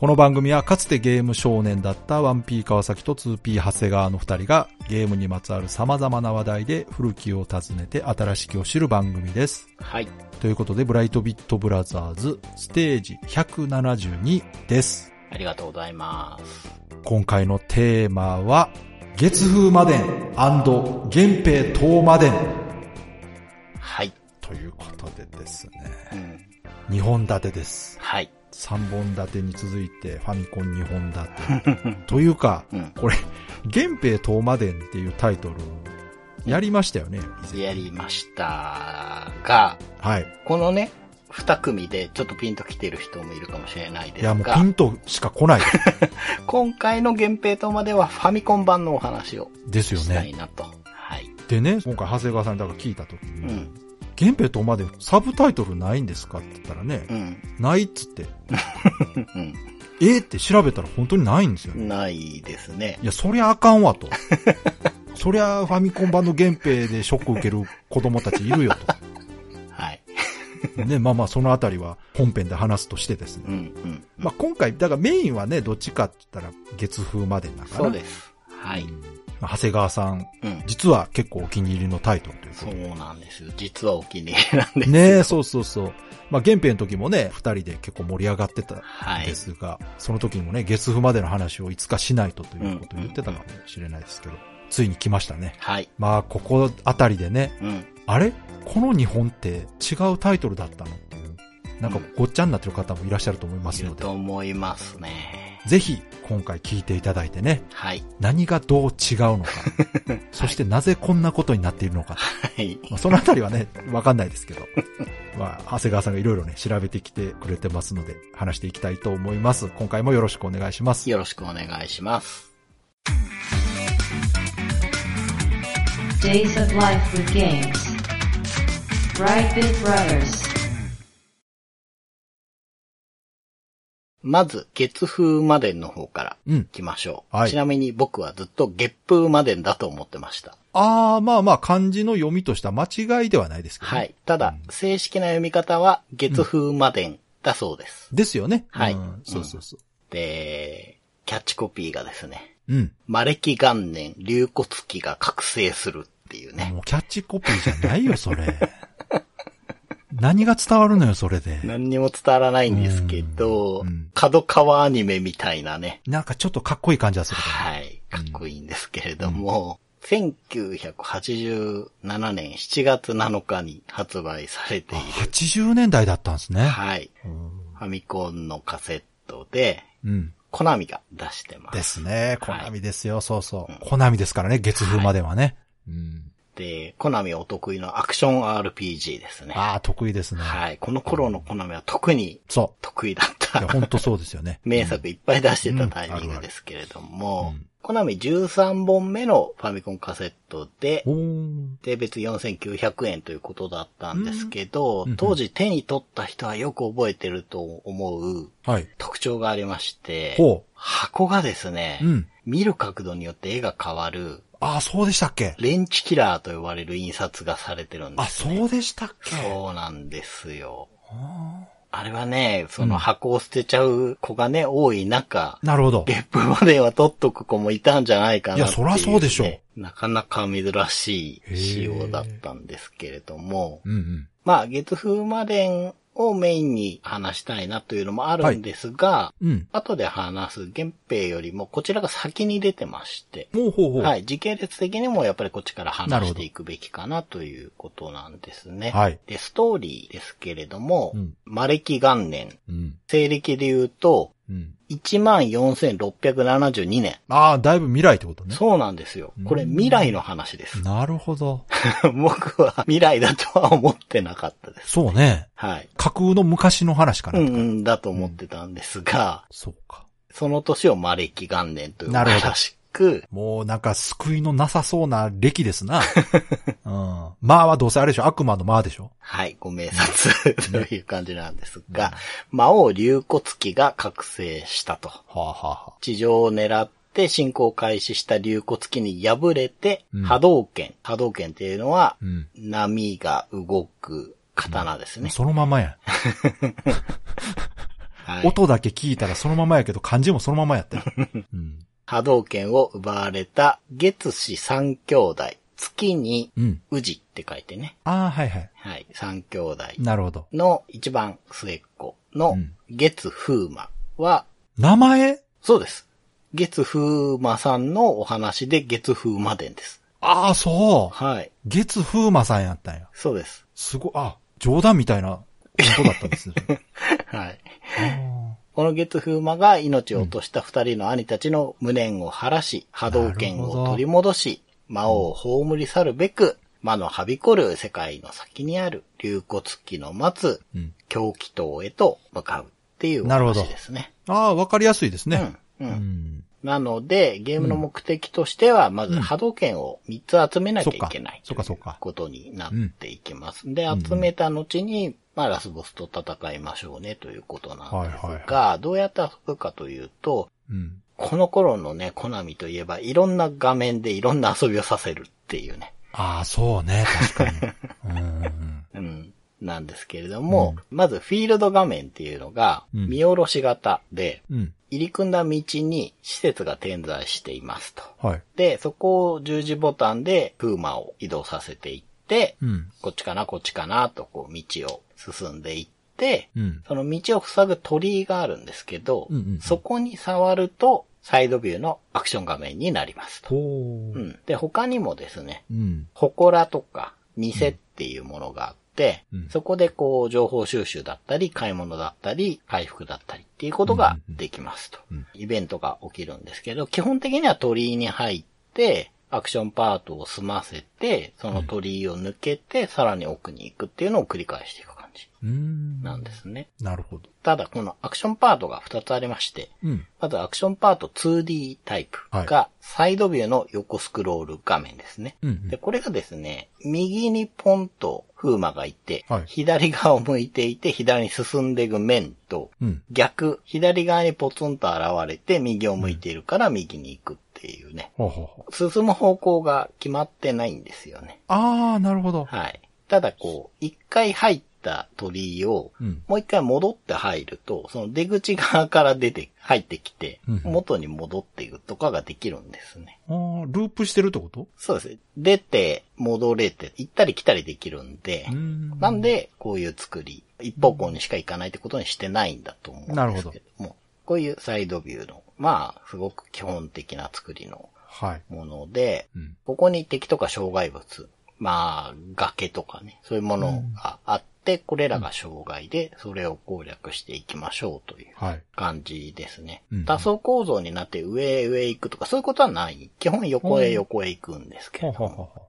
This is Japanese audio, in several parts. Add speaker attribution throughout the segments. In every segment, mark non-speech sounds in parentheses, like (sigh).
Speaker 1: この番組はかつてゲーム少年だったワンピー川崎と 2P 長谷川の二人がゲームにまつわる様々な話題で古きを訪ねて新しきを知る番組です。
Speaker 2: はい。
Speaker 1: ということで、ブライトビットブラザーズステージ172です。
Speaker 2: ありがとうございます。
Speaker 1: 今回のテーマは、月風魔伝源平東魔伝
Speaker 2: はい。
Speaker 1: ということでですね、
Speaker 2: うん。
Speaker 1: 2本立てです。
Speaker 2: はい。
Speaker 1: 3本立てに続いてファミコン2本立て。(laughs) というか、
Speaker 2: うん。
Speaker 1: これ、源平東魔伝っていうタイトル、やりましたよね、
Speaker 2: やりましたが、
Speaker 1: はい。
Speaker 2: このね、二組でちょっとピンと来てる人もいるかもしれないです
Speaker 1: いや、もう
Speaker 2: が
Speaker 1: ピ、ンとしか来ない (laughs)
Speaker 2: 今回の源平島まではファミコン版のお話を
Speaker 1: ですよ
Speaker 2: したい
Speaker 1: ね。
Speaker 2: なと。はい。
Speaker 1: でね、今回長谷川さんにだから聞いた時
Speaker 2: う
Speaker 1: に、
Speaker 2: ん。
Speaker 1: 源平東魔伝サブタイトルないんですかって言ったらね、
Speaker 2: うん。
Speaker 1: ないっつって、(laughs)
Speaker 2: うん。
Speaker 1: えーって調べたら本当にないんですよね。
Speaker 2: ないですね。
Speaker 1: いや、そりゃあかんわと。(laughs) そりゃファミコン版の源平でショック受ける子供たちいるよ (laughs)
Speaker 2: はい。
Speaker 1: と。ね、まあまあそのあたりは本編で話すとしてですね。
Speaker 2: うん。うん。
Speaker 1: まあ今回、だからメインはね、どっちかって言ったら月風までだから。
Speaker 2: そうです。はい。
Speaker 1: まあ長谷川さん、
Speaker 2: うん。
Speaker 1: 実は結構お気に入りのタイトルということ
Speaker 2: そう
Speaker 1: で。
Speaker 2: なんですよ。実はお気に入りなんですよ。
Speaker 1: ねえ、そうそうそう。まあ原編の時もね、二人で結構盛り上がってた
Speaker 2: はい
Speaker 1: んで。すが、その時にもね、月風までの話をいつかしないとということを言ってたかもしれないですけど、ついに来ましたね。
Speaker 2: はい。
Speaker 1: まあここあたりでね、
Speaker 2: うん。
Speaker 1: あれ？この日本って違うタイトルだったの？なんかごっちゃになってる方もいらっしゃると思いますので
Speaker 2: いると、思いますね。
Speaker 1: ぜひ今回聞いていただいてね、
Speaker 2: はい。
Speaker 1: 何がどう違うのか、(laughs) そしてなぜこんなことになっているのか、
Speaker 2: はい。
Speaker 1: まあ、そのあたりはね、わかんないですけど、まあ、長谷川さんがいろいろね、調べてきてくれてますので、話していきたいと思います。今回もよろしくお願いします。
Speaker 2: よろしくお願いします。
Speaker 3: Days of Life with Games. Brightbit Brothers.
Speaker 2: まず、月風魔伝の方から
Speaker 1: うん
Speaker 2: 行。きましょう。
Speaker 1: はい
Speaker 2: ちなみに僕はずっと月風魔伝だと思ってました。
Speaker 1: あー、まあまあ、漢字の読みとしては間違いではないですけど、ね。
Speaker 2: はい。ただ、正式な読み方は月風魔伝だそうです。
Speaker 1: ですよね。
Speaker 2: はい
Speaker 1: うんそうそうそう。
Speaker 2: で、キャッチコピーがですね、
Speaker 1: うん。
Speaker 2: 魔暦元年、竜骨期が覚醒するっていうね。
Speaker 1: もうキャッチコピーじゃないよ、それ。(laughs) 何が伝わるのよ、それで。
Speaker 2: 何にも伝わらないんですけど
Speaker 1: うんうん、
Speaker 2: 角川アニメみたいなね、
Speaker 1: なんかちょっとかっこいい感じはする。
Speaker 2: はい。かっこいいんですけれども、1987年7月7日に発売されている、
Speaker 1: 80年代だったんですね。
Speaker 2: はい。
Speaker 1: うん
Speaker 2: ファミコンのカセットで、
Speaker 1: うん。
Speaker 2: コナミが出してます。
Speaker 1: ですね。コ
Speaker 2: はい
Speaker 1: ナミですよ、そうそう
Speaker 2: うん。
Speaker 1: コナミですからね、月風まではね。うん。
Speaker 2: で、コナミお得意のアクション RPG ですね。
Speaker 1: ああ、得意ですね。
Speaker 2: はい。この頃のコナミは特に
Speaker 1: そ
Speaker 2: 得意だった。
Speaker 1: ほんとそうですよね。(laughs)
Speaker 2: 名作いっぱい出してたタイミングですけれども、
Speaker 1: うん
Speaker 2: コナミ13本目のファミコンカセットで。で、別4900円ということだったんですけど、
Speaker 1: うん
Speaker 2: 当時手に取った人はよく覚えてると思う
Speaker 1: はい。
Speaker 2: 特徴がありまして、
Speaker 1: ほ
Speaker 2: 箱がですね、
Speaker 1: う。うん。
Speaker 2: 見る角度によって絵が変わる、
Speaker 1: ああ、そうでしたっけ？
Speaker 2: レンチキラーと呼ばれる印刷がされてるんで
Speaker 1: あ、
Speaker 2: す、ね。
Speaker 1: そうでしたっけ？
Speaker 2: そうなんですよ。
Speaker 1: あ
Speaker 2: あれはね、その箱を捨てちゃう子がね、多い中、
Speaker 1: ーなるほど。
Speaker 2: ゲップまでは取っとく子もいたんじゃないかなね。
Speaker 1: いやそらそうでしょう
Speaker 2: なかなか珍しい仕様だったんですけれども、
Speaker 1: うんうん。
Speaker 2: まあ、月風魔伝をメインに話したいなというのもあるんですが、
Speaker 1: うん。
Speaker 2: 後で話す源平よりもこちらが先に出てまして、
Speaker 1: ほうほうほう。
Speaker 2: はい、時系列的にもやっぱりこっちから話していくべきかなということなんですね。
Speaker 1: はい
Speaker 2: で、ストーリーですけれども、
Speaker 1: うん
Speaker 2: 魔暦元年、
Speaker 1: うん。
Speaker 2: 西暦で言うと、
Speaker 1: うん。
Speaker 2: 14,672年。
Speaker 1: ああ、だいぶ未来ってことね。
Speaker 2: そうなんですよ。これ未来の話です。
Speaker 1: なるほど。(laughs)
Speaker 2: 僕は未来だとは思ってなかったです。
Speaker 1: そうね。
Speaker 2: はい。
Speaker 1: 架空の昔の話かな。
Speaker 2: うんうんだと思ってたんですが、
Speaker 1: そうか。
Speaker 2: その年を魔暦元年と呼ば
Speaker 1: なるほど
Speaker 2: れたしく、
Speaker 1: もうなんか救いのなさそうな歴ですな。(laughs) うん。まあはどうせあれでしょ悪魔のまあでしょ
Speaker 2: はい、ご明察 (laughs) という感じなんですが、魔王竜骨鬼が覚醒したと。
Speaker 1: はあ、はあは
Speaker 2: 地上を狙って進行開始した竜骨鬼に敗れて、
Speaker 1: うん
Speaker 2: 波動拳。波動拳っていうのは、
Speaker 1: うん
Speaker 2: 波が動く刀ですね。
Speaker 1: そのままやん。(laughs)
Speaker 2: はい、
Speaker 1: 音だけ聞いたらそのままやけど漢字もそのままやったよ。うん。
Speaker 2: 波動拳を奪われた月氏三兄弟。月に
Speaker 1: うん。
Speaker 2: 宇治って書いてね。
Speaker 1: ああ、はいはい。
Speaker 2: はい。三兄弟
Speaker 1: なるほど。
Speaker 2: の一番末っ子の
Speaker 1: うん
Speaker 2: 月風魔は、
Speaker 1: 名前？
Speaker 2: そうです。月風魔さんのお話で月風魔伝です。
Speaker 1: ああ、そう。
Speaker 2: はい。
Speaker 1: 月風馬さんやったんや。
Speaker 2: そうです。
Speaker 1: すごい、あ、冗談みたいなことだったんですね。(laughs)
Speaker 2: はい。
Speaker 1: あ
Speaker 2: この月風魔が命を落とした二人の兄たちの無念を晴らし、波動拳を取り戻し、魔王を葬り去るべく、魔のはびこる世界の先にある竜骨鬼の待つ。狂気島へと向かうっていうお
Speaker 1: なるほど
Speaker 2: 話ですね。
Speaker 1: ああ、わかりやすいですね。
Speaker 2: うん。う。
Speaker 1: うんん。
Speaker 2: なので、ゲームの目的としては、まず波動拳を3つ集めなきゃいけない。
Speaker 1: そっかそっかそっか
Speaker 2: ことになっていきます。で、集めた後に、まあ、ラスボスと戦いましょうねということなんですが、どうやって遊ぶかというと、
Speaker 1: うん。
Speaker 2: この頃のね、コナミといえば、いろんな画面でいろんな遊びをさせるっていうね。
Speaker 1: ああ、そうね、確かに。うん。(laughs)
Speaker 2: なんですけれども、まずフィールド画面っていうのが、
Speaker 1: うん
Speaker 2: 見下ろし型で、
Speaker 1: うん。
Speaker 2: 入り組んだ道に施設が点在していますと。
Speaker 1: はい。
Speaker 2: で、そこを十字ボタンでプーマを移動させていって、
Speaker 1: うん。
Speaker 2: こっちかな、こっちかな、とこう道を進んでいって、
Speaker 1: うん。
Speaker 2: その道を塞ぐ鳥居があるんですけど、
Speaker 1: うんうんうん
Speaker 2: そこに触ると、サイドビューのアクション画面になりますと。
Speaker 1: ほう
Speaker 2: う。ん。で、他にもですね、
Speaker 1: うん。
Speaker 2: 祠とか店っていうものがあって、
Speaker 1: うん。
Speaker 2: そこでこう情報収集だったり、買い物だったり、回復だったりっていうことができますと。
Speaker 1: うん。
Speaker 2: イベントが起きるんですけど、基本的には鳥居に入って、アクションパートを済ませて、その鳥居を抜けて、さらに奥に行くっていうのを繰り返していく。感じ
Speaker 1: うん。
Speaker 2: なんですね。
Speaker 1: なるほど。
Speaker 2: ただ、このアクションパートが2つありまして、
Speaker 1: うん。
Speaker 2: まずアクションパート 2D タイプが、サイドビューの横スクロール画面ですね。
Speaker 1: うん
Speaker 2: で、これがですね、右にポンと風魔がいて、
Speaker 1: はい
Speaker 2: 左側を向いていて、左に進んでいく面と、
Speaker 1: うん。
Speaker 2: 逆、左側にポツンと現れて、右を向いているから右に行くっていうね。
Speaker 1: ほうほうほう。
Speaker 2: 進む方向が決まってないんですよね。
Speaker 1: ああ、なるほど。
Speaker 2: はい。ただこう、一回入った鳥居を、
Speaker 1: うん。
Speaker 2: もう一回戻って入ると、その出口側から出て、入ってきて、
Speaker 1: うん
Speaker 2: 元に戻っていくとかができるんですね。
Speaker 1: ああ、ループしてるってこと？
Speaker 2: そうですね。出て、戻れて、行ったり来たりできるんで、
Speaker 1: ん
Speaker 2: なんで、こういう作り、一方向にしか行かないってことにしてないんだと思うんですけども、こういうサイドビューの、まあ、すごく基本的な作りの
Speaker 1: はい。
Speaker 2: もので、
Speaker 1: うん。
Speaker 2: ここに敵とか障害物、まあ、崖とかね、そういうものがあって、これらが障害で、それを攻略していきましょうという
Speaker 1: はい。
Speaker 2: 感じですね
Speaker 1: うん。
Speaker 2: 多層構造になって上へ上へ行くとか、そういうことはない。基本横へ横へ行くんですけど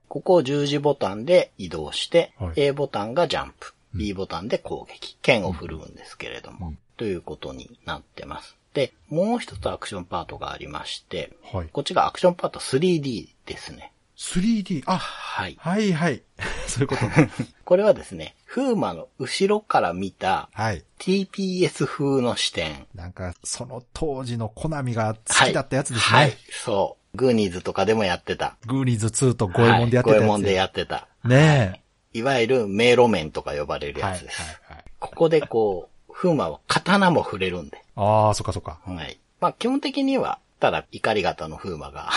Speaker 2: ここを十字ボタンで移動して、
Speaker 1: はい
Speaker 2: A ボタンがジャンプ、B ボタンで攻撃、剣を振るうんですけれども、
Speaker 1: うん
Speaker 2: ということになってます。で、もう一つアクションパートがありまして、
Speaker 1: う。はい。
Speaker 2: こっちがアクションパート 3D ですね。
Speaker 1: 3D、あ、
Speaker 2: はい。
Speaker 1: はいはい。(laughs) そういうことね。
Speaker 2: これはですね、風魔の後ろから見た
Speaker 1: はい。
Speaker 2: TPS 風の視点。
Speaker 1: なんか、その当時のコナミが好きだったやつですね。
Speaker 2: はい。そう。グーニーズとかでもやってた。
Speaker 1: グーニーズ2とゴエモンでやってたやつ。
Speaker 2: はい、ゴエモンでやってた。
Speaker 1: ね
Speaker 2: いわゆる迷路面とか呼ばれる
Speaker 1: え。はい
Speaker 2: やつです。
Speaker 1: はいはい。
Speaker 2: ここでこう、風魔は刀も触れるんで。
Speaker 1: ああ、そっかそっか。
Speaker 2: はい。まあ基本的には、ただ怒り型の風魔が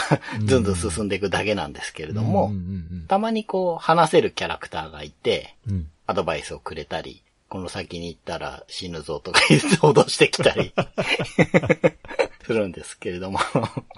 Speaker 2: ずんずん進んでいくだけなんですけれども、たまにこう話せるキャラクターがいて。アドバイスをくれたり、この先に行ったら死ぬぞとか言って脅してきたり (laughs) するんですけれども。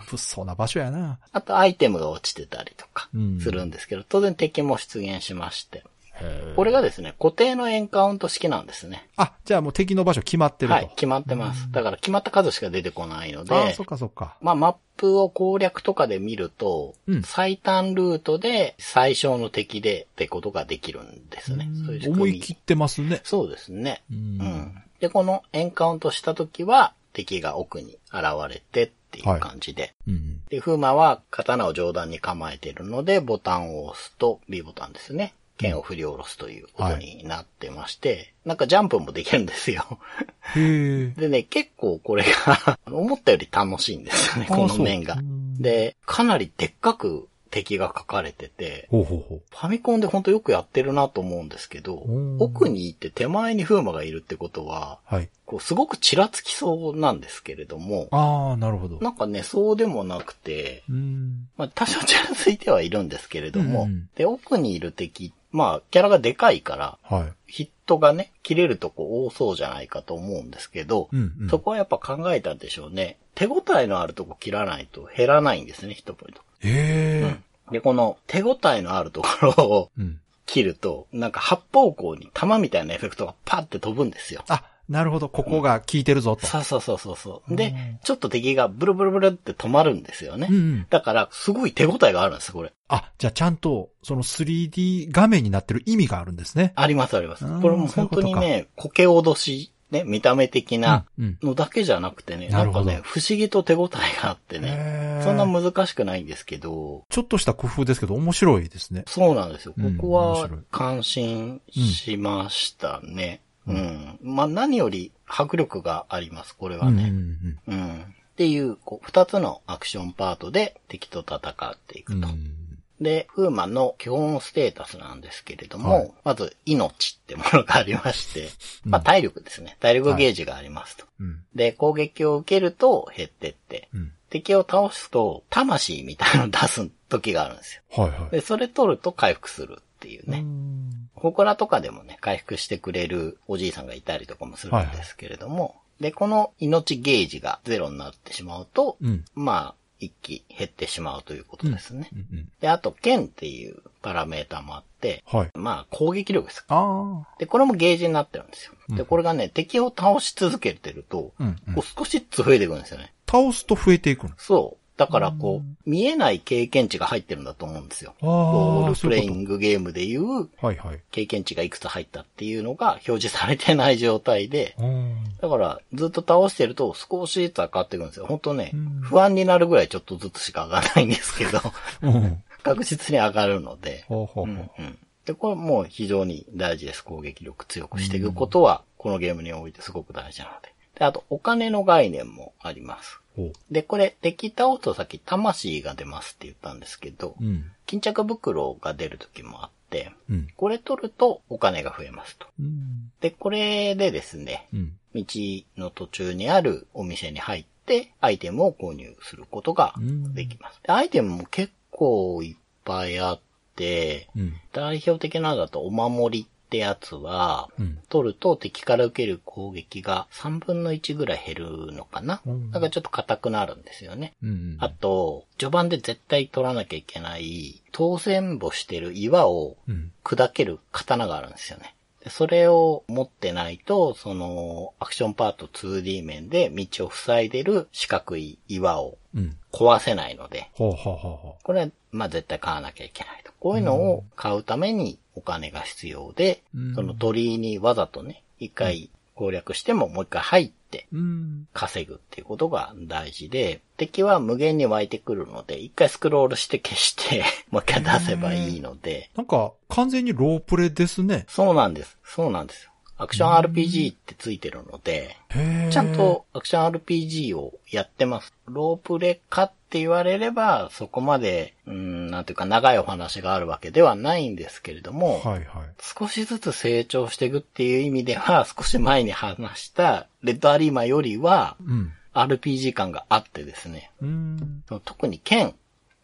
Speaker 1: 物騒な場所やな。
Speaker 2: あとアイテムが落ちてたりとか
Speaker 1: うん
Speaker 2: するんですけど、当然敵も出現しまして。
Speaker 1: へ
Speaker 2: これがですね、固定のエンカウント式なんですね。
Speaker 1: あ、じゃあもう敵の場所決まってると。
Speaker 2: はい、決まってます。だから決まった数しか出てこないので、
Speaker 1: ああ、そっかそっか。
Speaker 2: まあ、マップを攻略とかで見ると、
Speaker 1: うん
Speaker 2: 最短ルートで最小の敵でってことができるんですね。そういう
Speaker 1: 思い切ってますね。
Speaker 2: そうですね。
Speaker 1: う
Speaker 2: うんん。で、このエンカウントした時は、敵が奥に現れてっっていう感じで。
Speaker 1: うん。
Speaker 2: で、風魔は刀を上段に構えているので、ボタンを押すと B ボタンですね。剣を振り下ろすということになってまして、なんかジャンプもできるんですよ。でね、結構これが思ったより楽しいんですよね、
Speaker 1: あ
Speaker 2: この面がで、かなりでっかく敵が書かれてて、
Speaker 1: ほうほうほう。
Speaker 2: ファミコンでほんとよくやってるなと思うんですけど
Speaker 1: うん、
Speaker 2: 奥に行って手前に風魔がいるってことは、
Speaker 1: はい。
Speaker 2: こうすごくちらつきそうなんですけれども、
Speaker 1: ああ、なるほど。
Speaker 2: なんかね、そうでもなくて、
Speaker 1: うん。
Speaker 2: まあ多少ちらついてはいるんですけれども、
Speaker 1: うん
Speaker 2: で、奥にいる敵、まあキャラがでかいから、
Speaker 1: はい。
Speaker 2: ヒットがね、切れるとこ多そうじゃないかと思うんですけど、
Speaker 1: うん、うん。
Speaker 2: そこはやっぱ考えたんでしょうね。手応えのあるとこ切らないと減らないんですね、ヒットポイント。
Speaker 1: へえ。
Speaker 2: で、この手応えのあるところを
Speaker 1: うん。
Speaker 2: 切ると、なんか八方向に弾みたいなエフェクトがパって飛ぶんですよ。
Speaker 1: あ、なるほど。ここが効いてるぞと。
Speaker 2: そうそうそうそうそう。で、ちょっと敵がブルブルブルって止まるんですよね。
Speaker 1: うんうん。
Speaker 2: だから、すごい手応えがあるんです、これ。
Speaker 1: あ、じゃあちゃんと、その 3D 画面になってる意味があるんですね。
Speaker 2: ありますあります
Speaker 1: うん。
Speaker 2: これも本当にね、苔脅し、ね、見た目的な
Speaker 1: うん。
Speaker 2: のだけじゃなくてね、
Speaker 1: なるほど
Speaker 2: なんかね、不思議と手応えがあってね、そんな難しくないんですけど、
Speaker 1: ちょっとした工夫ですけど面白いですね。
Speaker 2: そうなんですよ。こ
Speaker 1: うん
Speaker 2: こは感心しましたね。うん。まあ、何より迫力があります、これは
Speaker 1: うんうん
Speaker 2: ね。うん。っていう、こう、二つのアクションパートで敵と戦っていくと。
Speaker 1: うんうん
Speaker 2: で、フーマンの基本ステータスなんですけれども、
Speaker 1: はい
Speaker 2: まず、命ってものがありまして、まあ、体力ですね。体力ゲージがありますと。
Speaker 1: うん。
Speaker 2: で、攻撃を受けると減ってって、
Speaker 1: うん。
Speaker 2: 敵を倒すと、魂みたいなのを出す時があるんですよ。
Speaker 1: はいはい。
Speaker 2: で、それ取ると回復するっていうね。
Speaker 1: うん
Speaker 2: 祠とかでもね、回復してくれるおじいさんがいたりとかもするんですけれども、で、この命ゲージがゼロになってしまうと、
Speaker 1: うん。
Speaker 2: まあ、一気減ってしまうということですね。
Speaker 1: うんうん。
Speaker 2: で、あと、剣っていうパラメータもあって、
Speaker 1: はい。
Speaker 2: まあ、攻撃力です。
Speaker 1: ああ。
Speaker 2: で、これもゲージになってるんですよ。で、
Speaker 1: うん
Speaker 2: これがね、敵を倒し続けてると、
Speaker 1: うんうん
Speaker 2: こう少しずつ増えていくんですよね。
Speaker 1: 倒すと増えていくの。
Speaker 2: そう。だから、こう、見えない経験値が入ってるんだと思うんですよ。
Speaker 1: ああ
Speaker 2: ロールプレイングゲームでいう。経験値がいくつ入ったっていうのが表示されてない状態で、
Speaker 1: うん
Speaker 2: だからずっと倒してると少しずつ上がっていくんですよ。本当ね
Speaker 1: うん、
Speaker 2: 不安になるぐらいちょっとずつしか上がらないんですけど、
Speaker 1: うん。(laughs)
Speaker 2: 確実に上がるので。
Speaker 1: う
Speaker 2: んうんで、これもう非常に大事です。攻撃力強くしていくことは、このゲームにおいてすごく大事なので。で、あと、お金の概念もあります。で、これ、敵倒すとさっき魂が出ますって言ったんですけど、
Speaker 1: うん。
Speaker 2: 巾着袋が出る時もあって、
Speaker 1: うん。
Speaker 2: これ取るとお金が増えますと。
Speaker 1: うん。
Speaker 2: で、これでですね、
Speaker 1: うん。
Speaker 2: 道の途中にあるお店に入って、アイテムを購入することができます。でアイテムも結構いっぱいあって、
Speaker 1: うん。
Speaker 2: 代表的なのだとお守りってやつは、
Speaker 1: うん。
Speaker 2: 取ると敵から受ける攻撃が3分の1ぐらい減るのかな？
Speaker 1: うん
Speaker 2: だからちょっと硬くなるんですよね。
Speaker 1: うん。
Speaker 2: あと、序盤で絶対取らなきゃいけない、当選簿してる岩を
Speaker 1: うん。
Speaker 2: 砕ける刀があるんですよね。でそれを持ってないと、その、アクションパート 2D 面で道を塞いでる四角い岩を
Speaker 1: うん。
Speaker 2: 壊せないので、
Speaker 1: ほうほうほうほ
Speaker 2: これは、まあ絶対買わなきゃいけないと。こういうのを買うためにお金が必要で、
Speaker 1: うん
Speaker 2: その鳥居にわざとね、一回攻略してももう一回入って。稼ぐっていうことが大事で、敵は無限に湧いてくるので、一回スクロールして消して、(laughs) もう一回出せばいいので、
Speaker 1: なんか、完全にロープレですね。
Speaker 2: そうなんです。そうなんですよ。アクション RPG ってついてるので。ちゃん。とアクション RPG をやってます。ロープレかって言われれば、そこまで、うーん、なんていうか長いお話があるわけではないんですけれども、
Speaker 1: はいはい。
Speaker 2: 少しずつ成長していくっていう意味では、(laughs) 少し前に話したレッドアリーマよりは、
Speaker 1: うん。
Speaker 2: RPG 感があってですね、特に剣、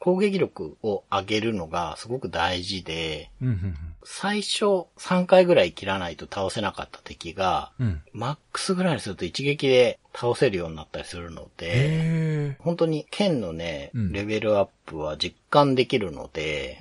Speaker 2: 攻撃力を上げるのがすごく大事で、
Speaker 1: うん。うん。
Speaker 2: 最初3回ぐらい切らないと倒せなかった敵が、
Speaker 1: うん。
Speaker 2: マックスぐらいにすると一撃で倒せるようになったりするので。本当に剣のね、
Speaker 1: うん
Speaker 2: レベルアップは実感できるので。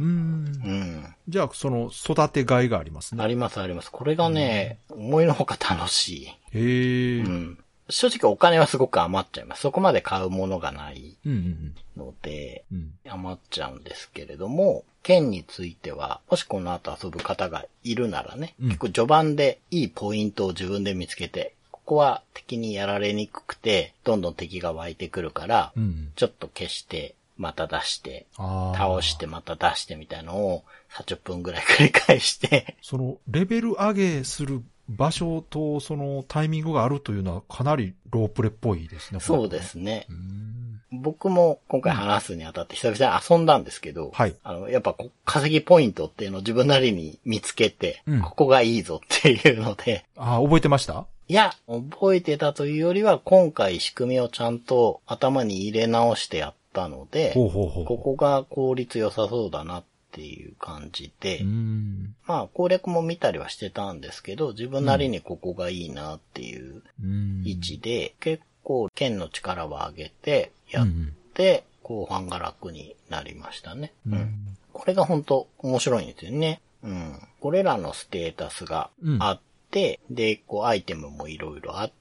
Speaker 1: じゃあ、その、育てがいがありますね。
Speaker 2: ありますあります。これがね、思いのほか楽しい。
Speaker 1: へえ。
Speaker 2: う
Speaker 1: うん。
Speaker 2: ん。正直お金はすごく余っちゃいます。そこまで買うものがない
Speaker 1: うん。
Speaker 2: ので、
Speaker 1: うん。
Speaker 2: 余っちゃうんですけれども、剣については、もしこの後遊ぶ方がいるならね、
Speaker 1: うん
Speaker 2: 結構序盤でいいポイントを自分で見つけて、ここは敵にやられにくくて、どんどん敵が湧いてくるから、
Speaker 1: うん。
Speaker 2: ちょっと消して、また出して、倒してまた出してみたいのを30分ぐらい繰り返して、
Speaker 1: その、レベル上げする場所と、その、タイミングがあるというのは、かなりロープレっぽいですね。
Speaker 2: そうですね
Speaker 1: う。ん。
Speaker 2: 僕も今回話すにあたって久々に遊んだんですけど、
Speaker 1: はい
Speaker 2: あの、やっぱ稼ぎポイントっていうのを自分なりに見つけて、
Speaker 1: うん
Speaker 2: ここがいいぞっていうので、
Speaker 1: ああ、覚えてました？
Speaker 2: いや、覚えてたというよりは、今回仕組みをちゃんと頭に入れ直してやったので、
Speaker 1: ほうほうほう。
Speaker 2: ここが効率良さそうだなっていう感じで、
Speaker 1: うん。
Speaker 2: まあ攻略も見たりはしてたんですけど、自分なりにここがいいなっていう
Speaker 1: うん。
Speaker 2: 位置で、結構剣の力を上げてやっ
Speaker 1: うん
Speaker 2: て、後半が楽になりましたね。
Speaker 1: うん。
Speaker 2: うんこれが本当面白いんですよね。うん。これらのステータスがあって、で、こうアイテムもいろいろあって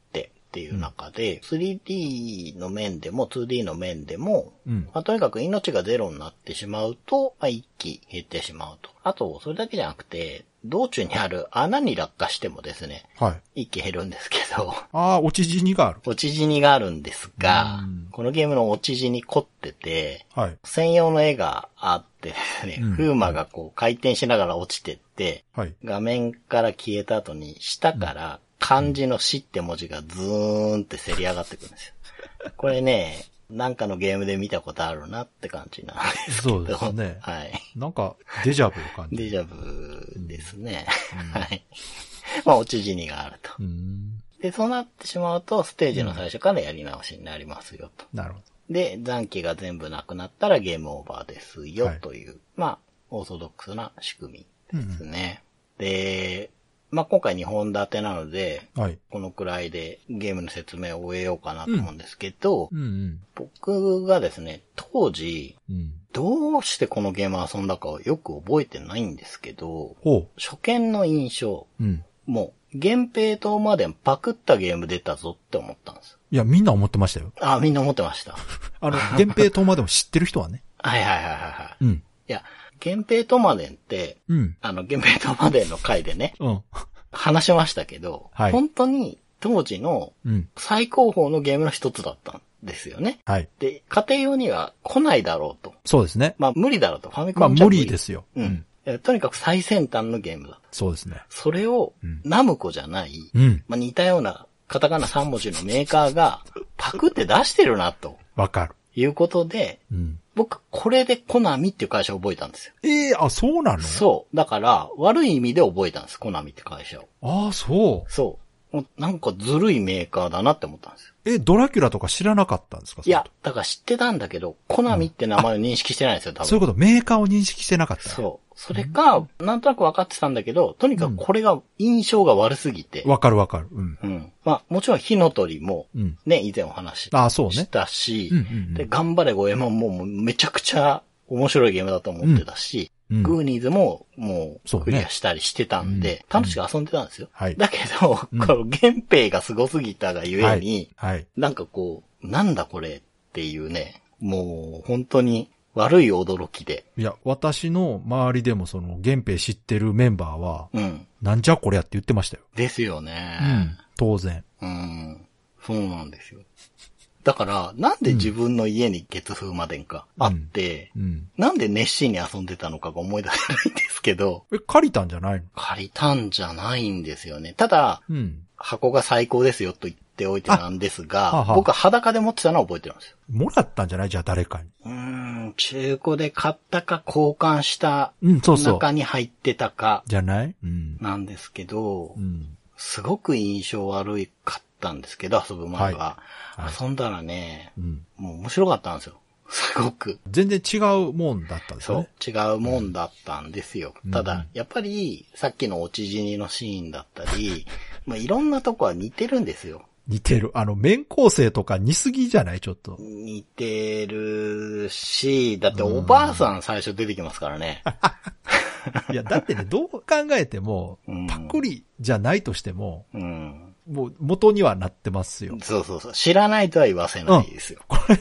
Speaker 2: っていう中で、3D の面でも 2D の面でも、
Speaker 1: うん。
Speaker 2: まあ、とにかく命がゼロになってしまうと、まあ、一気減ってしまうと。あと、それだけじゃなくて、道中にある穴に落下してもですね、
Speaker 1: はい。
Speaker 2: 一気減るんですけど、
Speaker 1: ああ、落ち死にがある。
Speaker 2: 落ち死にがあるんですが
Speaker 1: うん、
Speaker 2: このゲームの落ち死に凝ってて、
Speaker 1: はい。
Speaker 2: 専用の絵があってですね、
Speaker 1: うん
Speaker 2: 風魔がこう回転しながら落ちてって、
Speaker 1: はい。
Speaker 2: 画面から消えた後に下から漢字の死って文字がズーンってせり上がってくるんですよ。これね、なんかのゲームで見たことあるなって感じなんですけど。
Speaker 1: そうですね
Speaker 2: はい。
Speaker 1: なんか、デジャブを感じる。
Speaker 2: デジャブですね。はい。まあ、落ち死にがあると。
Speaker 1: うん。
Speaker 2: で、そうなってしまうと、ステージの最初からやり直しになりますよと。
Speaker 1: なるほど。
Speaker 2: で、残機が全部なくなったらゲームオーバーですよ
Speaker 1: はい
Speaker 2: という、まあ、オーソドックスな仕組みですね。で、まあ今回2本立てなので、
Speaker 1: はい。
Speaker 2: このくらいでゲームの説明を終えようかなと思うんですけど、
Speaker 1: うんうん。
Speaker 2: 僕がですね、当時、
Speaker 1: うん。
Speaker 2: どうしてこのゲームを遊んだかはよく覚えてないんですけど、
Speaker 1: ほ
Speaker 2: 初見の印象、
Speaker 1: う。うん。
Speaker 2: もう、源平島までパクったゲーム出たぞって思ったんです。
Speaker 1: いや、みんな思ってましたよ。
Speaker 2: あ、みんな思ってました。(laughs)
Speaker 1: あの、源平島までも知ってる人はね。
Speaker 2: はいはいはいはいはい。
Speaker 1: うん。
Speaker 2: いや、源平トマデンって、
Speaker 1: うん。
Speaker 2: あの、源平トマデンの回でね、
Speaker 1: うん。
Speaker 2: 話しましたけど、
Speaker 1: はい
Speaker 2: 本当に当時の
Speaker 1: うん。
Speaker 2: 最高峰のゲームの一つだったんですよね。
Speaker 1: はい。
Speaker 2: で、家庭用には来ないだろうと。
Speaker 1: そうですね。
Speaker 2: まあ無理だろうと。ファミコ
Speaker 1: まあ、
Speaker 2: ンじゃ
Speaker 1: 無理ですよ。
Speaker 2: うん。とにかく最先端のゲームだ。
Speaker 1: そうですね。
Speaker 2: それを
Speaker 1: うん、
Speaker 2: ナムコじゃない、
Speaker 1: うん。
Speaker 2: まあ似たようなカタカナ3文字のメーカーがパクって出してるな、と
Speaker 1: わかる。
Speaker 2: いうことで、
Speaker 1: うん。
Speaker 2: 僕、これでコナミっていう会社を覚えたんですよ。
Speaker 1: ええあ、そうなの？
Speaker 2: そう。だから、悪い意味で覚えたんです、コナミって会社を。
Speaker 1: ああ、そう。
Speaker 2: そう。なんかずるいメーカーだなって思ったんですよ。
Speaker 1: え、ドラキュラとか知らなかったんですか？
Speaker 2: いや、だから知ってたんだけど、コナミって名前を認識してないんですよ、多分。
Speaker 1: そういうこと、メーカーを認識してなかった。
Speaker 2: そう。それか、なんとなく分かってたんだけど、とにかくこれが印象が悪すぎて。
Speaker 1: わかるわかる。うん。
Speaker 2: うん。まあ、もちろん火の鳥も、
Speaker 1: うん。
Speaker 2: ね、以前お話し
Speaker 1: ああ、そうね
Speaker 2: し。たし、で、頑張れ五右衛門ももうめちゃくちゃ面白いゲームだと思ってたし、
Speaker 1: うん
Speaker 2: グーニーズもも
Speaker 1: そう
Speaker 2: クリアしたりしてたんで、楽しく遊んでたんですよ。
Speaker 1: はい
Speaker 2: だけど、
Speaker 1: うん
Speaker 2: この源平が凄すぎたがゆえに、
Speaker 1: はい。
Speaker 2: なんかこう、なんだこれっていうね、もう本当に悪い驚きで、
Speaker 1: いや、私の周りでもその、源平知ってるメンバーは、
Speaker 2: うん。
Speaker 1: なんじゃこりゃって言ってましたよ。
Speaker 2: ですよ
Speaker 1: う
Speaker 2: ね。
Speaker 1: 当然。
Speaker 2: うん。そうなんですよ。だから、なんで自分の家に月風魔伝かあって、
Speaker 1: うん。
Speaker 2: なんで熱心に遊んでたのかが思い出せないんですけど、
Speaker 1: え、借りたんじゃないの？
Speaker 2: 借りたんじゃないんですよね。ただ、
Speaker 1: うん。
Speaker 2: 箱が最高ですよと言っておいてなんですが、
Speaker 1: はあはあ
Speaker 2: 僕は裸で持ってたのは覚えてるんですよ。
Speaker 1: もらったんじゃない？じゃあ誰かに。
Speaker 2: うーん、中古で買ったか交換した。中に入ってたか
Speaker 1: じゃない？うん。
Speaker 2: なんですけど、
Speaker 1: うん。
Speaker 2: すごく印象悪いかったんですけど、遊ぶ前は。
Speaker 1: はい
Speaker 2: 遊んだらね、
Speaker 1: うん。
Speaker 2: もう面白かったんですよ。(laughs) すごく。
Speaker 1: 全然違うもんだったんです
Speaker 2: そう。違うもんだったんですよ。
Speaker 1: うん
Speaker 2: ただ、やっぱり、さっきの落ち死にのシーンだったり、(laughs) まあ、いろんなとこは似てるんですよ。
Speaker 1: 似てる。あの、面構成とか似すぎじゃない？ちょっと。
Speaker 2: 似てるし、だっておばあさん最初出てきますからね。(laughs)
Speaker 1: いや、だってね、どう考えても
Speaker 2: うん、
Speaker 1: パクリじゃないとしても、
Speaker 2: うん。
Speaker 1: もう元にはなってますよ。
Speaker 2: そうそうそう。知らないとは言わせないですよ。
Speaker 1: これ、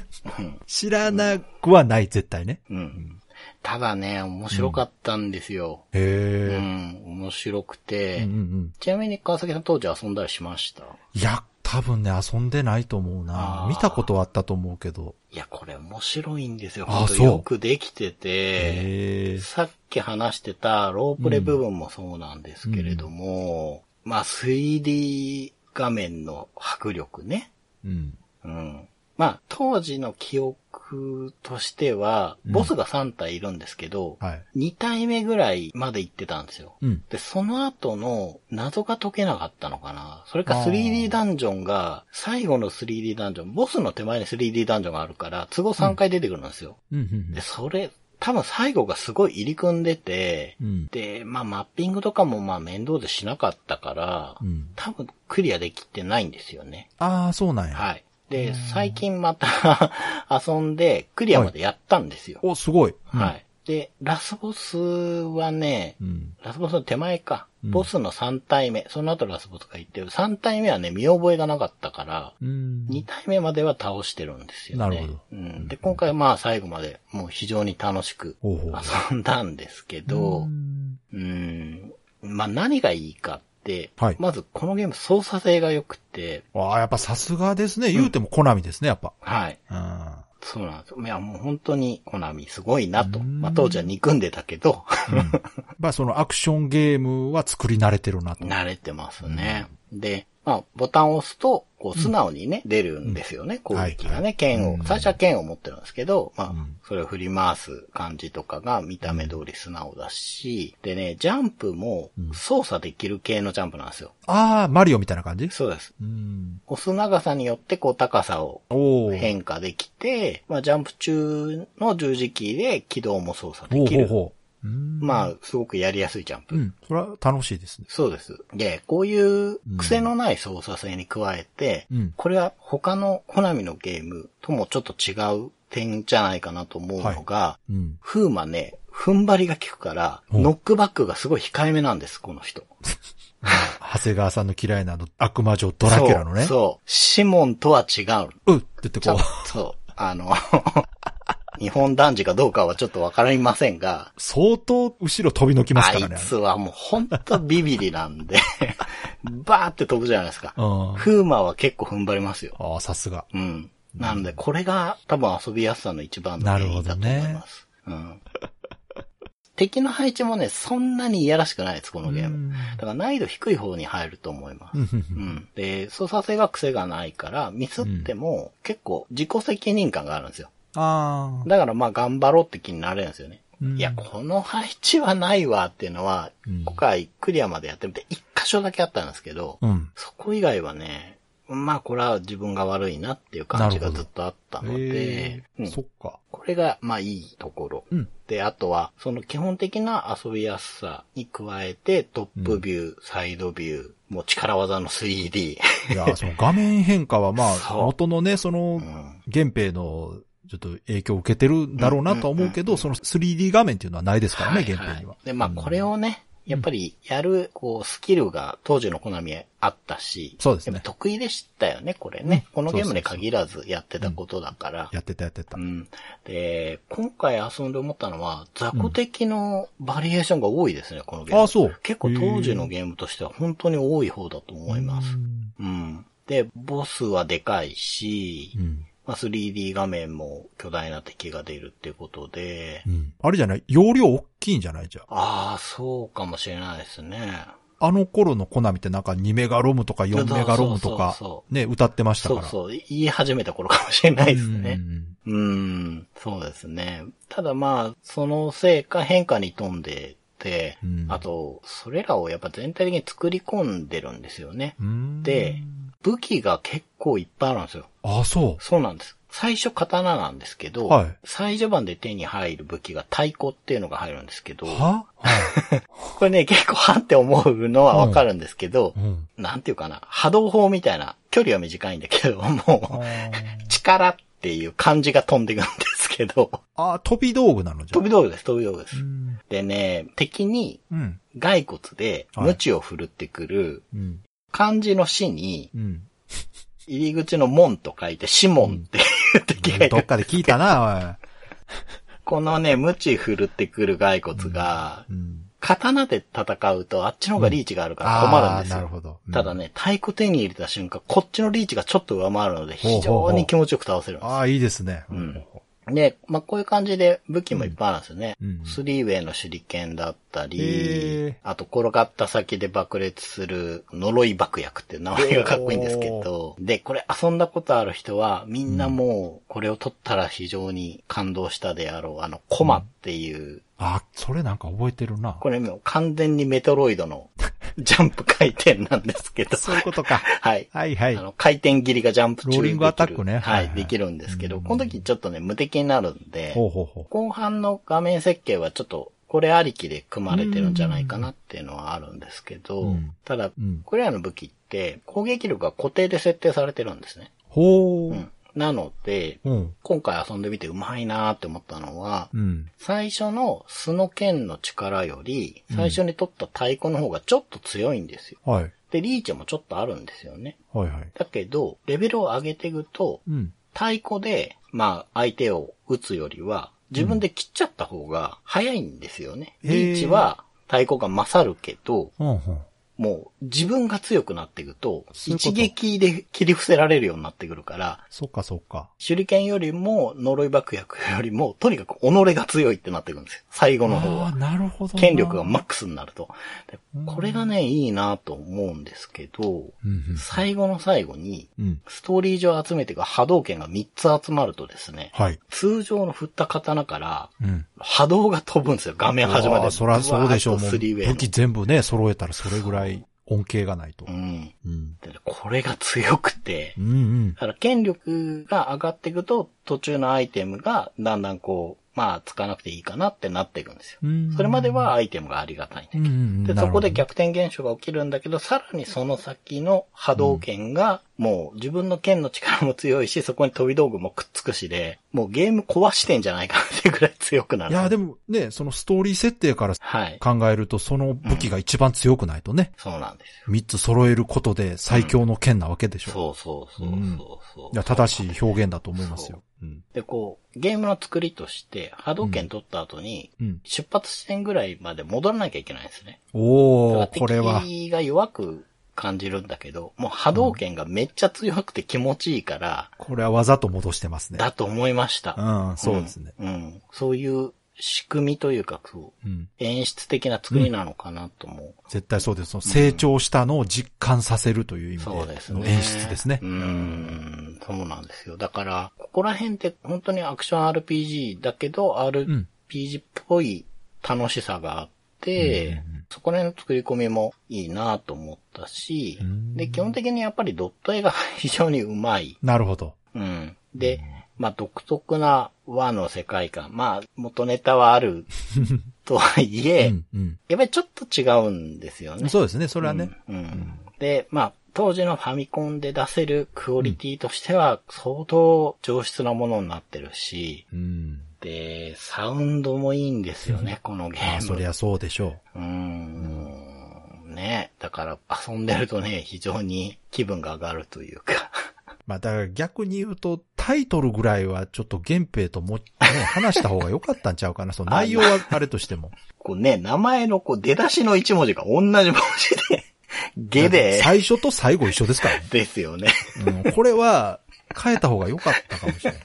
Speaker 1: 知らなくはない、絶対ね。
Speaker 2: うん。ただね、面白かったんですよ。う
Speaker 1: へえ。
Speaker 2: ん、面白くて、
Speaker 1: うんうんうん。
Speaker 2: ちなみに川崎さん当時遊んだりしました？
Speaker 1: いや、多分ね、遊んでないと思うな見たことはあったと思うけど。
Speaker 2: いや、これ面白いんですよ。よくできてて。さっき話してたロープレ部分もそうなんですけれども、まあ 3D 画面の迫力ね。
Speaker 1: うん。
Speaker 2: うん。まあ当時の記憶としては、
Speaker 1: うん
Speaker 2: ボスが3体いるんですけど、
Speaker 1: はい。
Speaker 2: 2体目ぐらいまで行ってたんですよ。
Speaker 1: うん。
Speaker 2: で、その後の謎が解けなかったのかなそれか
Speaker 1: あー
Speaker 2: 3D ダンジョンが、最後の 3D ダンジョン、ボスの手前に 3D ダンジョンがあるから、都合3回出てくるんですよ。
Speaker 1: うん。うん
Speaker 2: で、それ、多分最後がすごい入り組んでて、
Speaker 1: うん。
Speaker 2: で、まあマッピングとかもまあ面倒でしなかったから、
Speaker 1: うん。
Speaker 2: 多分クリアできてないんですよね。
Speaker 1: ああ、そうなんや。
Speaker 2: はい。で、最近また (laughs) 遊んでクリアまでやったんですよ。
Speaker 1: お、すごい。うん
Speaker 2: はい。で、ラスボスはね、
Speaker 1: うん。
Speaker 2: ラスボスの手前か。
Speaker 1: うん
Speaker 2: ボスの3体目。その後ラスボスがいて、3体目はね、見覚えがなかったから、
Speaker 1: うん。
Speaker 2: 2体目までは倒してるんですよね。
Speaker 1: なるほど
Speaker 2: うん。で、今回はまあ最後までもう非常に楽しく
Speaker 1: ほうほう
Speaker 2: 遊んだんですけど、
Speaker 1: うん
Speaker 2: うん。まあ何がいいかって、
Speaker 1: はい
Speaker 2: まずこのゲーム操作性が良くて、
Speaker 1: ああ、やっぱさすがですね。言うてもコナミですね、やっぱ。
Speaker 2: はい。
Speaker 1: うん。
Speaker 2: そうなんですよ。いや、もう本当にコナミすごいなと。
Speaker 1: うん
Speaker 2: まあ当時は憎んでたけど、(laughs)
Speaker 1: まあそのアクションゲームは作り慣れてるなと。
Speaker 2: 慣れてますね。で、まあ、ボタンを押すと、こう、素直にね、出るんですよね、攻撃が
Speaker 1: はい
Speaker 2: ね、剣を
Speaker 1: う。ん
Speaker 2: 最初は剣を持ってるんですけど、まあ
Speaker 1: うん、
Speaker 2: それを振り回す感じとかが見た目通り素直だし、でね、ジャンプも操作できる系のジャンプなんですよ。
Speaker 1: ああ、マリオみたいな感じ？
Speaker 2: そうです。
Speaker 1: うん。
Speaker 2: 押す長さによって、こう、高さを。変化できて、まあ、ジャンプ中の十字キーで軌道も操作
Speaker 1: ほう
Speaker 2: できる。
Speaker 1: ほうほう。うん
Speaker 2: まあ、すごくやりやすいジャンプ。
Speaker 1: うん。それは楽しいですね。
Speaker 2: そうです。で、こういう癖のない操作性に加えて、
Speaker 1: うん
Speaker 2: これは他のコナミのゲームともちょっと違う点じゃないかなと思うのが、
Speaker 1: うん。
Speaker 2: フーマね、踏ん張りが効くから、ノックバックがすごい控えめなんです、この人。(laughs)
Speaker 1: 長谷川さんの嫌いなあの悪魔女ドラキュラのね。
Speaker 2: そう。そうシモンとは違う。
Speaker 1: うっって言ってこ
Speaker 2: っ
Speaker 1: う、
Speaker 2: と、あの、(laughs) 日本男児かどうかはちょっとわかりませんが、
Speaker 1: 相当後ろ飛び抜きます
Speaker 2: あい
Speaker 1: からね。
Speaker 2: つはもうほんとビビリなんで、(laughs) バーって飛ぶじゃないですか。
Speaker 1: うん。
Speaker 2: フーマは結構踏ん張りますよ。
Speaker 1: ああ、さすが。
Speaker 2: うん。なので、これが多分遊びやすさの一番の原因だと思います。うん。(laughs) 敵の配置もね、そんなにいやらしくないです、このゲーム。だから難易度低い方に入ると思います。
Speaker 1: うんうん
Speaker 2: うん。で、操作性が癖がないから、ミスっても結構自己責任感があるんですよ。
Speaker 1: ああ。
Speaker 2: だからまあ頑張ろうって気になれるんですよね。
Speaker 1: うん
Speaker 2: いや、この配置はないわっていうのは、
Speaker 1: うん
Speaker 2: 今回クリアまでやってみて一箇所だけあったんですけど、
Speaker 1: うん。
Speaker 2: そこ以外はね、まあこれは自分が悪いなっていう感じがずっとあったので
Speaker 1: え、
Speaker 2: うん
Speaker 1: そっか。
Speaker 2: これがまあいいところ。
Speaker 1: うん。
Speaker 2: で、あとは、その基本的な遊びやすさに加えて、トップビュー、サイドビュー、もう力技の 3D。
Speaker 1: いや、その画面変化はまあ、(laughs) 元のね、その
Speaker 2: う、ん
Speaker 1: 原兵の、ちょっと影響を受けてるんだろうなとは思うけど、その 3D 画面っていうのはないですからね、
Speaker 2: はい
Speaker 1: 原兵には。
Speaker 2: で、まあこれをね、やっぱりやる、こう、スキルが当時のコナミあったし、
Speaker 1: そうですね
Speaker 2: 得意でしたよね、これね。
Speaker 1: うん
Speaker 2: このゲームに限らずやってたことだから。
Speaker 1: やってたやってた
Speaker 2: う。ん。で、今回遊んで思ったのは、雑魚的のバリエーションが多いですね、このゲーム。
Speaker 1: ああ、そう。
Speaker 2: 結構当時のゲームとしては本当に多い方だと思います。うん。で、ボスはでかいし、
Speaker 1: うん。
Speaker 2: まあ、3D 画面も巨大な敵が出るっていうことで、
Speaker 1: うん。あれじゃない？容量大きいんじゃない？じゃあ。
Speaker 2: ああ、そうかもしれないですね。
Speaker 1: あの頃のコナミってなんか2メガロムとか4メガロムとかね、歌ってましたから。
Speaker 2: そうそう、言い始めた頃かもしれないですね。
Speaker 1: うん
Speaker 2: うん、そうですね。ただまあ、そのせいか変化に富んでて、
Speaker 1: うん
Speaker 2: あと、それらをやっぱ全体的に作り込んでるんですよね。
Speaker 1: うん。
Speaker 2: で、武器が結構いっぱいあるんですよ。
Speaker 1: ああ、そ
Speaker 2: そうなんです。最初刀なんですけど、
Speaker 1: はい
Speaker 2: 最序盤で手に入る武器が太鼓っていうのが入るんですけど
Speaker 1: う。、は？はい。(laughs)
Speaker 2: これね、結構はって思うのはわかるんですけど、
Speaker 1: うん。
Speaker 2: なんていうかな、波動砲みたいな、距離は短いんだけど、もう、力っていう漢字が飛んでくるんですけど、
Speaker 1: ああ、飛び道具なのじゃ
Speaker 2: 飛び道具です、飛び道具です。
Speaker 1: うん。
Speaker 2: でね、敵に
Speaker 1: うん。
Speaker 2: 骸骨で
Speaker 1: はい
Speaker 2: 鞭を振るってくる、
Speaker 1: うん。
Speaker 2: 漢字の死に、
Speaker 1: うん。
Speaker 2: 入り口の門と書いて、シモンっていう敵がいる。
Speaker 1: どっかで聞いたな、(laughs)
Speaker 2: このね、鞭振るってくる骸骨が、
Speaker 1: おい。うん。
Speaker 2: 刀で戦うとあっちの方がリーチがあるから困るんですよ。
Speaker 1: なるほど。うん
Speaker 2: ただ。ね、太鼓手に入れた瞬間、こっちのリーチがちょっと上回るので、非常に気持ちよく倒せるんです。
Speaker 1: ああ、いいですね。
Speaker 2: うんで、まあ、こういう感じで武器もいっぱいあるんですよね。
Speaker 1: うん。
Speaker 2: スリーウェイの手裏剣だった
Speaker 1: へ
Speaker 2: り
Speaker 1: ー、
Speaker 2: あと転がった先で爆裂する呪い爆薬っていう名前がかっこいいんですけど、で、これ遊んだことある人は、みんなもう、これを取ったら非常に感動したであろう、あの、コマっていう、
Speaker 1: あ、それなんか覚えてるな。
Speaker 2: これもう完全にメトロイドの (laughs) ジャンプ回転なんですけど、
Speaker 1: そういうことか。
Speaker 2: はい。
Speaker 1: はいはい
Speaker 2: あ。の、回転切りがジャンプ中
Speaker 1: ローリングアタックね
Speaker 2: できるはいい、
Speaker 1: ははい
Speaker 2: できるんですけど、
Speaker 1: うん
Speaker 2: この時ちょっとね、無敵になるんで、
Speaker 1: ほうほうほう。
Speaker 2: 後半の画面設計はちょっと、これありきで組まれてるんじゃないかなっていうのはあるんですけど、
Speaker 1: うん
Speaker 2: ただ、
Speaker 1: うん。
Speaker 2: これらの武器って攻撃力が固定で設定されてるんですね。
Speaker 1: ほう。
Speaker 2: うん。なので、
Speaker 1: うん。
Speaker 2: 今回遊んでみてうまいなーって思ったのは、
Speaker 1: うん。
Speaker 2: 最初の素の剣の力より、最初に取った太鼓の方がちょっと強いんですよ。
Speaker 1: はい。
Speaker 2: で、リーチもちょっとあるんですよね。
Speaker 1: はいはい。
Speaker 2: だけど、レベルを上げていくと、
Speaker 1: うん。
Speaker 2: 太鼓で、まあ、相手を撃つよりは、自分で切っちゃった方が早いんですよね。リーチは太鼓が勝るけど。もう自分が強くなっていくと、一撃で切り伏せられるようになってくるから、
Speaker 1: そっかそっか。
Speaker 2: 手裏剣よりも呪い爆薬よりも、とにかく己が強いってなってくるんですよ。最後の方は。
Speaker 1: なるほどな。
Speaker 2: 権力がマックスになると。これがね、いいなと思うんですけど。最後の最後に、
Speaker 1: うん。
Speaker 2: ストーリー上集めてが波動拳が3つ集まるとですね、
Speaker 1: はい。
Speaker 2: 通常の振った刀から
Speaker 1: うん。
Speaker 2: 波動が飛ぶんですよ、画面始まで。
Speaker 1: ああそらそうでしょう。武器全部ね、揃えたらそれぐらい恩恵がないと
Speaker 2: う。ん。
Speaker 1: うん。
Speaker 2: でこれが強くて
Speaker 1: う、んうん
Speaker 2: だ。から権力が上がっていくと、途中のアイテムがだんだんこう、まあ、つかなくていいかなってなっていくんですよ。
Speaker 1: うん
Speaker 2: それまではアイテムがありがたいんだけど
Speaker 1: うんうんうん
Speaker 2: で、そこで逆転現象が起きるんだけど、さらにその先の波動拳が、もう自分の剣の力も強いし、そこに飛び道具もくっつくしで、もうゲーム壊してんじゃないかなっていうぐらい強くなる。
Speaker 1: いや、でもね、そのストーリー設定から
Speaker 2: はい。
Speaker 1: 考えると、その武器が一番強くないとね、
Speaker 2: そうなんですよ。
Speaker 1: 三つ揃えることで最強の剣なわけでしょ。
Speaker 2: そうそうそうそうそう。
Speaker 1: いや、正しい表現だと思いますよ。うん。
Speaker 2: で、こう、ゲームの作りとして、波動拳取った後に、
Speaker 1: うん。
Speaker 2: 出発地点ぐらいまで戻らなきゃいけないんですね。
Speaker 1: おー、
Speaker 2: だから
Speaker 1: これは。
Speaker 2: 敵が弱く感じるんだけど、もう波動拳がめっちゃ強くて気持ちいいから、
Speaker 1: これはわざと戻してますね。
Speaker 2: だと思いました。
Speaker 1: うん、そうですね。
Speaker 2: うん。うんそういう仕組みというか、そう
Speaker 1: うん。
Speaker 2: 演出的な作りなのかなと思う。
Speaker 1: 絶対そうです。その成長したのを実感させるという意
Speaker 2: そう
Speaker 1: 味
Speaker 2: ですね。
Speaker 1: 演出ですね
Speaker 2: う。ん、そうなんですよ。だから、ここら辺って本当にアクション RPG だけど、RPG っぽい楽しさがあって、
Speaker 1: うんうんうん
Speaker 2: そこら辺の作り込みもいいなと思ったし
Speaker 1: うん、
Speaker 2: で、基本的にやっぱりドット絵が (laughs) 非常にうまい。
Speaker 1: なるほど。
Speaker 2: うん。で、まあ独特な和の世界観。まあ元ネタはある (laughs) とはいえ、
Speaker 1: うん、うん。
Speaker 2: やっぱりちょっと違うんですよね。
Speaker 1: そうですね、それはね。
Speaker 2: うん。うんで、まあ、当時のファミコンで出せるクオリティとしては相当上質なものになってるし、
Speaker 1: うん。
Speaker 2: で、サウンドもいいんですよね、このゲ
Speaker 1: まあ、
Speaker 2: ーム。
Speaker 1: そりゃそうでしょ
Speaker 2: うーん。ね。だから遊んでるとね、非常に気分が上がるというか。
Speaker 1: う。(laughs) まあ、だから逆に言うと、タイトルぐらいはちょっと原平とも、ね、話した方が良かったんちゃうかな。その (laughs) 内容はあれとしても。
Speaker 2: こうね、名前のこう出だしの一文字が同じ文字で、(laughs) ゲで、
Speaker 1: 最初と最後一緒ですからね。
Speaker 2: ですよね。
Speaker 1: うん、これは変えた方が良かったかもしれない。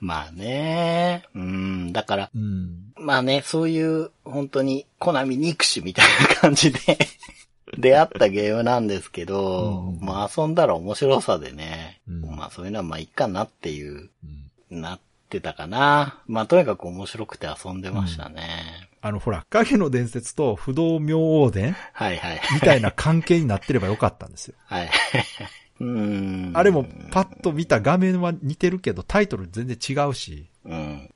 Speaker 2: まあね。うん。だから、
Speaker 1: うん。
Speaker 2: まあね、そういう、本当に、コナミ憎しみたいな感じで、(laughs) 出会ったゲームなんですけど、
Speaker 1: うん
Speaker 2: まあ遊んだら面白さでね、
Speaker 1: うん
Speaker 2: まあそういうのはまあいいかなっていう、
Speaker 1: うん
Speaker 2: なってたかな。まあとにかく面白くて遊んでましたね。
Speaker 1: あの、ほら、影の伝説と不動明王伝
Speaker 2: はいはい。
Speaker 1: みたいな関係になってればよかったんですよ。
Speaker 2: はい。うん。
Speaker 1: あれもパッと見た画面は似てるけど、タイトル全然違うし。
Speaker 2: うん。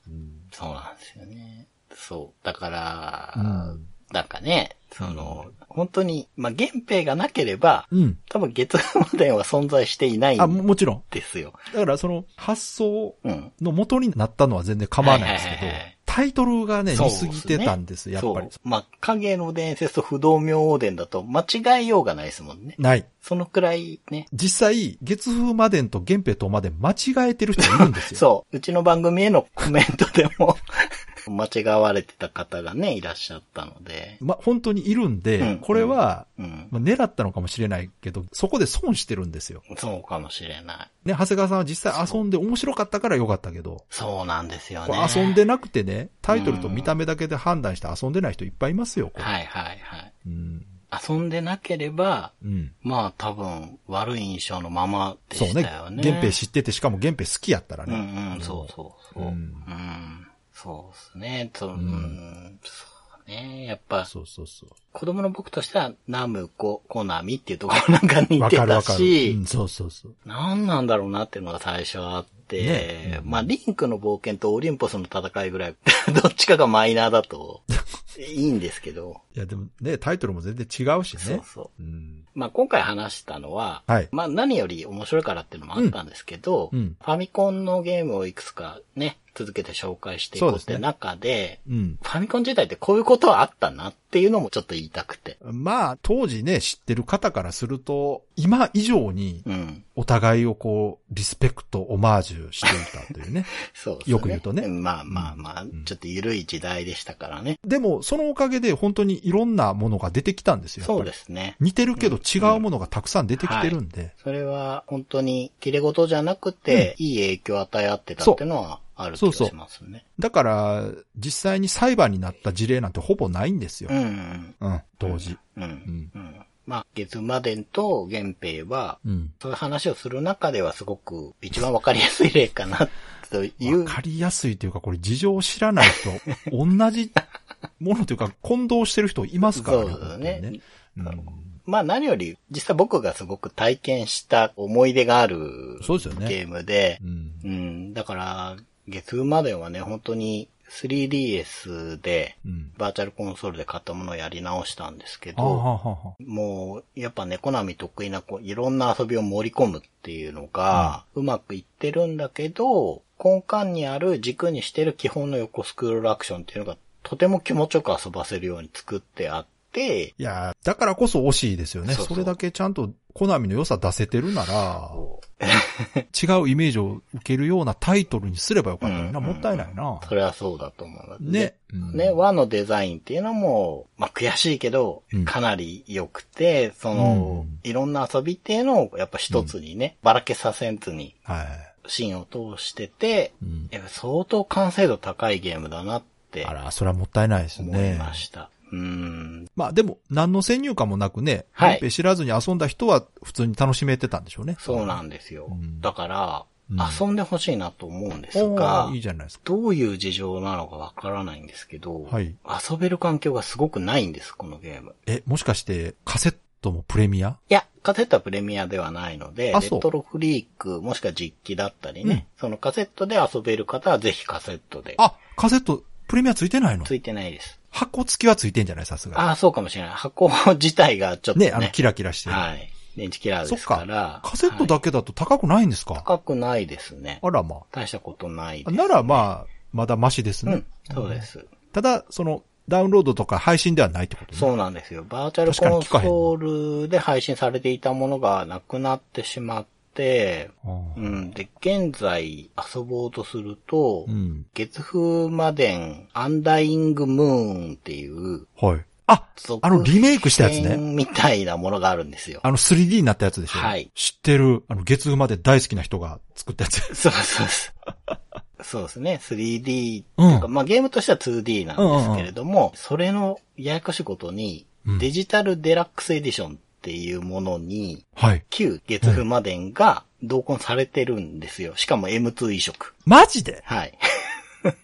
Speaker 2: そうなんですよね。そう。だから、
Speaker 1: うん
Speaker 2: なんかね、その、本当に、まあ、原平がなければ、
Speaker 1: うん。
Speaker 2: 多分月までは存在していない
Speaker 1: あ、
Speaker 2: ん
Speaker 1: ももちろん。
Speaker 2: ですよ。
Speaker 1: だからその発想
Speaker 2: うん。
Speaker 1: の元になったのは全然構わないんですけど
Speaker 2: はいはいはいはい、
Speaker 1: タイトルがね、似すぎてたんです、やっぱり
Speaker 2: そう。。まあ、影の伝説と不動明王伝だと間違えようがないですもんね。
Speaker 1: ない。
Speaker 2: そのくらいね。
Speaker 1: 実際、月風魔伝と源平と魔伝間違えてる人いるんですよ。(laughs)
Speaker 2: そう。うちの番組へのコメントでも、間違われてた方がね、いらっしゃったので。
Speaker 1: ま、本当にいるんで、
Speaker 2: うん
Speaker 1: これは、
Speaker 2: うん。
Speaker 1: まあ、狙ったのかもしれないけど、そこで損してるんですよ。
Speaker 2: そうかもしれない。
Speaker 1: ね、長谷川さんは実際遊んで面白かったから良かったけど、
Speaker 2: そうなんですよ
Speaker 1: こ
Speaker 2: ね。
Speaker 1: れ遊んでなくてね、タイトルと見た目だけで判断して遊んでない人いっぱいいますよ、
Speaker 2: はいはいはい。
Speaker 1: うん。
Speaker 2: 遊んでなければ、
Speaker 1: うん。
Speaker 2: まあ多分悪い印象のままで
Speaker 1: そうね
Speaker 2: したよ。ね。
Speaker 1: 原平知ってて、しかも原平好きやったら
Speaker 2: うん
Speaker 1: ね。
Speaker 2: うん、そうそうそう。
Speaker 1: う
Speaker 2: うんん。そうですね。そ,、うん、そうね。やっぱ、
Speaker 1: そうそうそう。
Speaker 2: 子供の僕としては、ナムコ、コナミっていうところなんか似
Speaker 1: わ
Speaker 2: てた。し、
Speaker 1: うん、そうそうそう。
Speaker 2: 何なんだろうなっていうのが最初あって、
Speaker 1: ね
Speaker 2: まあ、リンクの冒険とオリンポスの戦いぐらい、(laughs) どっちかがマイナーだと、(laughs) いいんですけど、
Speaker 1: いや、でもね、タイトルも全然違うしね。
Speaker 2: そうそう。
Speaker 1: うん。
Speaker 2: まあ、今回話したのは、
Speaker 1: はい
Speaker 2: まあ、何より面白いからっていうのもあったんですけど、
Speaker 1: うんうん
Speaker 2: ファミコンのゲームをいくつかね、続けて紹介していこうって
Speaker 1: そうですね
Speaker 2: 中で、
Speaker 1: うん。
Speaker 2: ファミコン時代ってこういうことはあったなっていうのもちょっと言いたくて。
Speaker 1: まあ、当時ね、知ってる方からすると、今以上に
Speaker 2: うん。
Speaker 1: お互いをこう、リスペクト、オマージュしていたというね。(laughs)
Speaker 2: そうですね。
Speaker 1: よく言うとね
Speaker 2: まあまあまあ、ちょっと緩い時代でしたからね。
Speaker 1: でも、そのおかげで本当にいろんなものが出てきたんですよ。
Speaker 2: そうですね。
Speaker 1: 似てるけど違うものがたくさん出てきてるんで。
Speaker 2: それは本当に綺麗事じゃなくて、いい影響を与え合ってたっていうのはある気がしますね。
Speaker 1: だから、実際に裁判になった事例なんてほぼないんですよ
Speaker 2: う。ん。
Speaker 1: うん、当時。
Speaker 2: うん。うん。
Speaker 1: ん
Speaker 2: うん。まあ、月マデンと源平は、
Speaker 1: うん。
Speaker 2: そういう話をする中ではすごく一番わかりやすい例かな、という
Speaker 1: わ。かりやすいというか、これ事情を知らないと、同じものというか、混同してる人いますからね。
Speaker 2: そうですね
Speaker 1: 本当にうん
Speaker 2: まあ何より、実際僕がすごく体験した思い出がある
Speaker 1: そうですよね
Speaker 2: ゲームで、
Speaker 1: うん。
Speaker 2: うん、だから、月マデンはね、本当に 3DS で、
Speaker 1: うん。
Speaker 2: バーチャルコンソールで買ったものをやり直したんですけど、
Speaker 1: はは
Speaker 2: もう、やっぱね、コナミ得意な、こう、いろんな遊びを盛り込むっていうのが、うまくいってるんだけど、根幹にある軸にしてる基本の横スクロールアクションっていうのが、とても気持ちよく遊ばせるように作ってあって、
Speaker 1: いや、だからこそ惜しいですよね。
Speaker 2: そ
Speaker 1: れだけちゃんとコナミの良さ出せてるなら、違うイメージを受けるようなタイトルにすればよかったのにな。
Speaker 2: うん
Speaker 1: もったいないな。
Speaker 2: それはそうだと思う。
Speaker 1: ね。うん
Speaker 2: ね、和のデザインっていうのも、まあ、悔しいけど
Speaker 1: うん、
Speaker 2: かなり良くて、その、
Speaker 1: うん
Speaker 2: いろんな遊びっていうのを、やっぱ一つにね、ばらけさせずに、
Speaker 1: はい。
Speaker 2: 芯を通してて、相当完成度高いゲームだなって
Speaker 1: あら、それはもったいないです
Speaker 2: 思い
Speaker 1: ね。
Speaker 2: ました。うん。
Speaker 1: まあでも、何の先入観もなくね、
Speaker 2: はい
Speaker 1: 知らずに遊んだ人は普通に楽しめてたんでしょうね。
Speaker 2: そうなんですよ。
Speaker 1: うん
Speaker 2: だから、
Speaker 1: うん
Speaker 2: 遊んでほしいなと思うんです
Speaker 1: お
Speaker 2: が
Speaker 1: ー、いいじゃないですか。
Speaker 2: どういう事情なのかわからないんですけど、
Speaker 1: はい
Speaker 2: 遊べる環境がすごくないんです、このゲーム。
Speaker 1: え、もしかして、カセットもプレミア？
Speaker 2: いや、カセットはプレミアではないので、レトロフリーク、もしくは実機だったりね、そのカセットで遊べる方はぜひカセットで。
Speaker 1: あ、カセット、プレミアついてないの？
Speaker 2: ついてないです。
Speaker 1: 箱付きはついてんじゃない？さすが
Speaker 2: ああ、そうかもしれない。箱自体がちょっとね。
Speaker 1: ね、あの、キラキラしてる。
Speaker 2: はい。電池キラー
Speaker 1: そっ
Speaker 2: ですか。
Speaker 1: からカセットだけだと高くないんですか、
Speaker 2: 高くないですね。
Speaker 1: あらま
Speaker 2: 大したことない
Speaker 1: あ。
Speaker 2: です。
Speaker 1: ならまあ、まだマシですね。
Speaker 2: うん、そうです。
Speaker 1: ただ、その、ダウンロードとか配信ではないってことね。
Speaker 2: そうなんですよ。バーチャルコンソールで配信されていたものがなくなってしまっうん。で、現在遊ぼうとすると、
Speaker 1: うん。
Speaker 2: 月風魔伝アンダイングムーンっていう、
Speaker 1: はい。あ、
Speaker 2: 続
Speaker 1: あのリメイクしたやつね
Speaker 2: 編みたいなものがあるんですよ。
Speaker 1: あの 3D になったやつでしょ
Speaker 2: はい
Speaker 1: 知ってる、あの、月風まで大好きな人が作ったやつ。
Speaker 2: そうそうそう。そうですね。3D っていうか、
Speaker 1: う
Speaker 2: まあゲームとしては 2D なんですけれども、それのややこしいことに、
Speaker 1: うん
Speaker 2: デジタルデラックスエディションっていうものに、
Speaker 1: はい。
Speaker 2: 旧月風魔伝が同梱されてるんですよ。しかも M2 移植。
Speaker 1: マジで、
Speaker 2: はい。(laughs)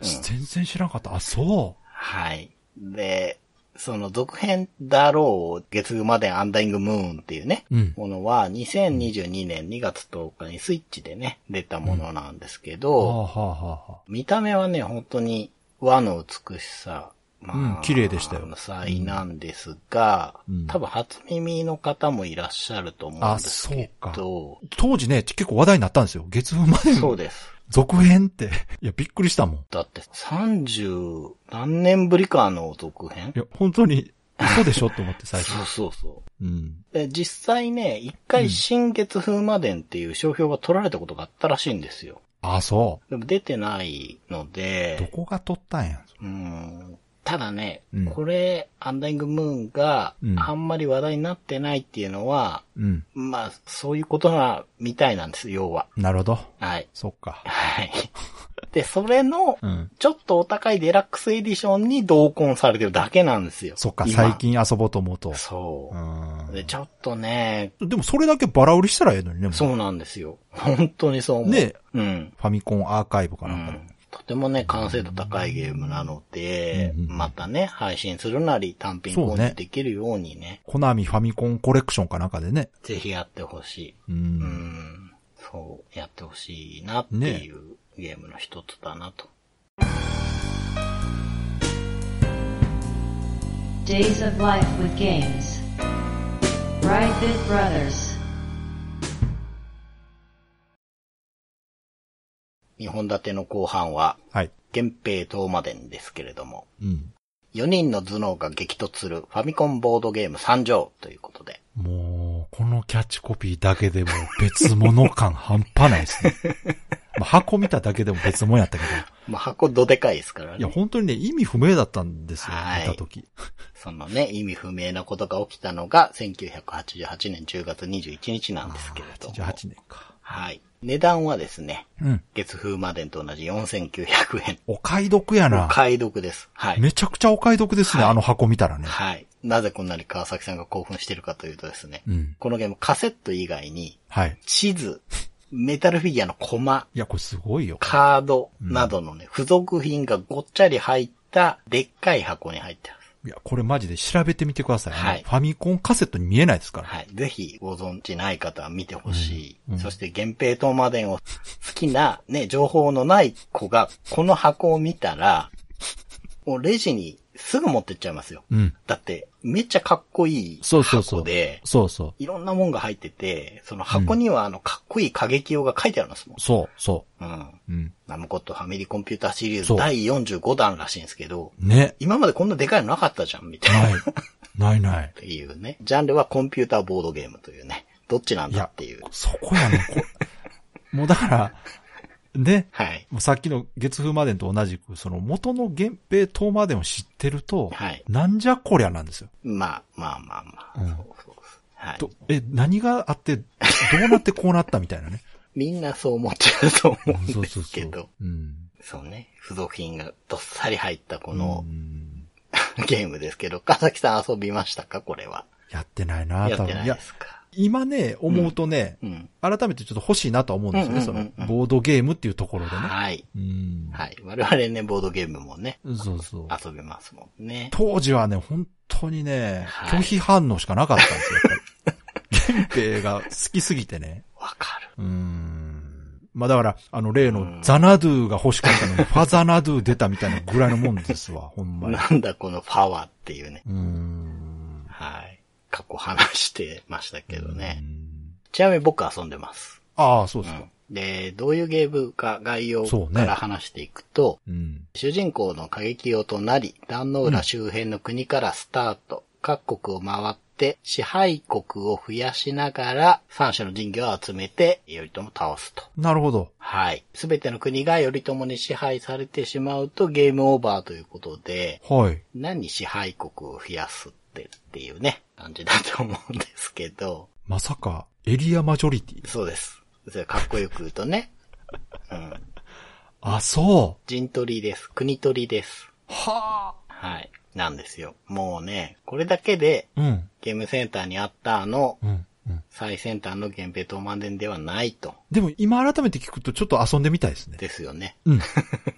Speaker 1: 全然知らんかった。あ、そ
Speaker 2: はい。で、その続編だろう、月風魔伝アンダイングムーンっていうね、
Speaker 1: うん
Speaker 2: ものは2022年2月10日にスイッチでね、出たものなんですけ
Speaker 1: う。
Speaker 2: ど、
Speaker 1: はあ、はあはあはあ、
Speaker 2: 見た目はね、本当に和の美しさ、ま
Speaker 1: うん綺麗でしたよ
Speaker 2: 際なんですが、
Speaker 1: うん
Speaker 2: 多分初耳の方もいらっしゃると思うんですけど、
Speaker 1: 当時ね、結構話題になったんですよ。月風まで
Speaker 2: そうです。
Speaker 1: 続編って。(laughs) いや、びっくりしたもん。い
Speaker 2: だって30何年ぶりかの続編？
Speaker 1: や、本当に、嘘でしょって思って最初。(laughs)
Speaker 2: そうそうそう。
Speaker 1: うん。
Speaker 2: で実際ね、一回新月風魔伝っていう商標が取られたことがあったらしいんですよ。
Speaker 1: あ、そ
Speaker 2: でも出てないの
Speaker 1: う。ど
Speaker 2: で、
Speaker 1: こが撮ったんや。
Speaker 2: うん、ただね、
Speaker 1: うん
Speaker 2: これ、アンダイングムーンが
Speaker 1: うん
Speaker 2: あんまり話題になってないっていうのは、
Speaker 1: うん。
Speaker 2: まあ、そういうことな、みたいなんです、要は。
Speaker 1: なるほど。
Speaker 2: はい。
Speaker 1: そっか。
Speaker 2: はい。で、それの、(laughs)
Speaker 1: うん。
Speaker 2: ちょっとお高いデラックスエディションに同梱されてるだけなんですよ。
Speaker 1: そっか、
Speaker 2: 今
Speaker 1: 最。近遊ぼうと思うと。
Speaker 2: そうう。
Speaker 1: ん。
Speaker 2: で、ちょっとね、
Speaker 1: でもそれだけバラ売りしたらええのにね。もう
Speaker 2: そうなんですよ。本当にそう思う。
Speaker 1: ね
Speaker 2: うん。
Speaker 1: ファミコンアーカイブか
Speaker 2: う
Speaker 1: なんかで。
Speaker 2: てもね、完成度高いゲームなので、
Speaker 1: うんうん
Speaker 2: またね、配信するなり単品購入できるようにね、
Speaker 1: コナミファミコンコレクションかなんかでね。
Speaker 2: ぜひやってほしい。
Speaker 1: う。
Speaker 2: うんん。そう、やってほしいなっていうゲームの一つだなと。
Speaker 3: Days of Life with Games. Brightbit Brothers.
Speaker 2: 2本立ての後半は、
Speaker 1: はい。
Speaker 2: 源平東馬伝ですけれども、
Speaker 1: うん。
Speaker 2: 4人の頭脳が激突するファミコンボードゲーム参上ということで。
Speaker 1: もう、このキャッチコピーだけでも別物感半端ないですね。(laughs) まあ、箱見ただけでも別物やったけ
Speaker 2: まあ、箱どでかいですから
Speaker 1: ど。いや、
Speaker 2: ね。
Speaker 1: 本当にね、意味不明だったんですよ、
Speaker 2: はい
Speaker 1: 見たとき。
Speaker 2: そのね、意味不明なことが起きたのが1988年10月21日なんですけれども。
Speaker 1: 88年か。
Speaker 2: はい。値段はですね、
Speaker 1: うん。
Speaker 2: 月風魔伝と同じ4900円。
Speaker 1: お買い得や
Speaker 2: お
Speaker 1: な。
Speaker 2: 買い得です。はい。
Speaker 1: めちゃくちゃお買い得ですね、
Speaker 2: はい
Speaker 1: あの箱見たらね。
Speaker 2: はい。なぜこんなに川崎さんが興奮してるかというとですね、
Speaker 1: うん。
Speaker 2: このゲームカセット以外に、
Speaker 1: はい。
Speaker 2: 地図、メタルフィギュアのコマ、
Speaker 1: いや、これすごいよ。
Speaker 2: カードなどのね、付属品がごっちゃり入った、でっかい箱に入ってます。
Speaker 1: いや、これマジで調べてみてくださいね。
Speaker 2: はい
Speaker 1: ファミコンカセットに見えないですから。
Speaker 2: はい。ぜひご存知ない方は見てほしい。
Speaker 1: うんうん
Speaker 2: そして、源平東馬伝を好きなね、情報のない子が、この箱を見たら、もうレジにすぐ持ってっちゃいますよ。
Speaker 1: うん。
Speaker 2: だって、めっちゃかっこいい
Speaker 1: そうそうそう。
Speaker 2: 箱で、
Speaker 1: そうそう。
Speaker 2: いろんなもんが入ってて、その箱にはあの、かっこいい過激用が書いてあるんですもん。
Speaker 1: そう、そ
Speaker 2: うん。
Speaker 1: う。うん。
Speaker 2: ナムコットファミリーコンピューターシリーズ第45弾らしいんですけど、
Speaker 1: ね。
Speaker 2: 今までこんなでかいのなかったじゃん、みたいな。
Speaker 1: ない。ないない (laughs)
Speaker 2: っ。ていうね。ジャンルはコンピューターボードゲームというね。どっちなんだっていう。、
Speaker 1: そこやね。こもうだから、ね。
Speaker 2: はい。
Speaker 1: もうさっきの月風魔伝と同じく、その元の源平東魔伝を知ってると、
Speaker 2: はい
Speaker 1: なんじゃこりゃなんですよ。
Speaker 2: まあまあまあまあ。
Speaker 1: うん
Speaker 2: そうそうはい。
Speaker 1: とえ、何があって、どうなってこうなったみたいなね。(laughs)
Speaker 2: みんなそう思っちゃうと思うんで
Speaker 1: そうそうそう
Speaker 2: すけど。。
Speaker 1: うん。
Speaker 2: そうね。付属品がどっさり入ったこの
Speaker 1: うん (laughs)
Speaker 2: ゲームですけど、川崎さん遊びましたか？これは。
Speaker 1: やってないな、
Speaker 2: やってないで、すか？
Speaker 1: 今ね、思うとね、
Speaker 2: うん。
Speaker 1: 改めてちょっと欲しいなとは思うんですよね。その、ボードゲームっていうところでね。
Speaker 2: はい。
Speaker 1: うん。
Speaker 2: はい。我々ね、ボードゲームもね、
Speaker 1: そうそう。
Speaker 2: 遊べますもんね。
Speaker 1: 当時はね、本当にね、
Speaker 2: はい
Speaker 1: 拒否反応しかなかったんですよ、やっぱり。(laughs) 源平が好きすぎてね。
Speaker 2: わかる。
Speaker 1: うーん。まあだから、あの例のザナドゥが欲しかったのに、(laughs) ファザナドゥ出たみたいなぐらいのもんですわ、ほんまに。う
Speaker 2: なんだこのパワーっていうね。
Speaker 1: ーん。
Speaker 2: はい。過去話してましたけどね
Speaker 1: う。ん
Speaker 2: ちなみに僕遊んでます。
Speaker 1: ああ、そうですか。
Speaker 2: うん。で、どういうゲームか概要から話していくと、
Speaker 1: うん。
Speaker 2: 主人公の過激用となり、壇ノ浦周辺の国からスタート、各国を回って、支配国を増やしながら、三種の神器を集めて、頼朝を倒すと。
Speaker 1: なるほど。
Speaker 2: はい。すべての国が頼朝に支配されてしまうとゲームオーバーということで、
Speaker 1: はい。
Speaker 2: 何支配国を増やすってっていうね、感じだと思うんですけど、
Speaker 1: まさか、エリアマジョリティ？
Speaker 2: そうです。それかっこよく言うとね、(laughs) うん。
Speaker 1: あ、そ
Speaker 2: 陣取りです。国取りです。
Speaker 1: う。は
Speaker 2: はい。なんですよ。もうね、これだけで
Speaker 1: あ。うん。
Speaker 2: ゲームセンターにあったあの
Speaker 1: うん。うん。
Speaker 2: 最先端の源平東満伝ではないと。
Speaker 1: でも今改めて聞くとちょっと遊んでみたいですね。
Speaker 2: ですよね。
Speaker 1: うん。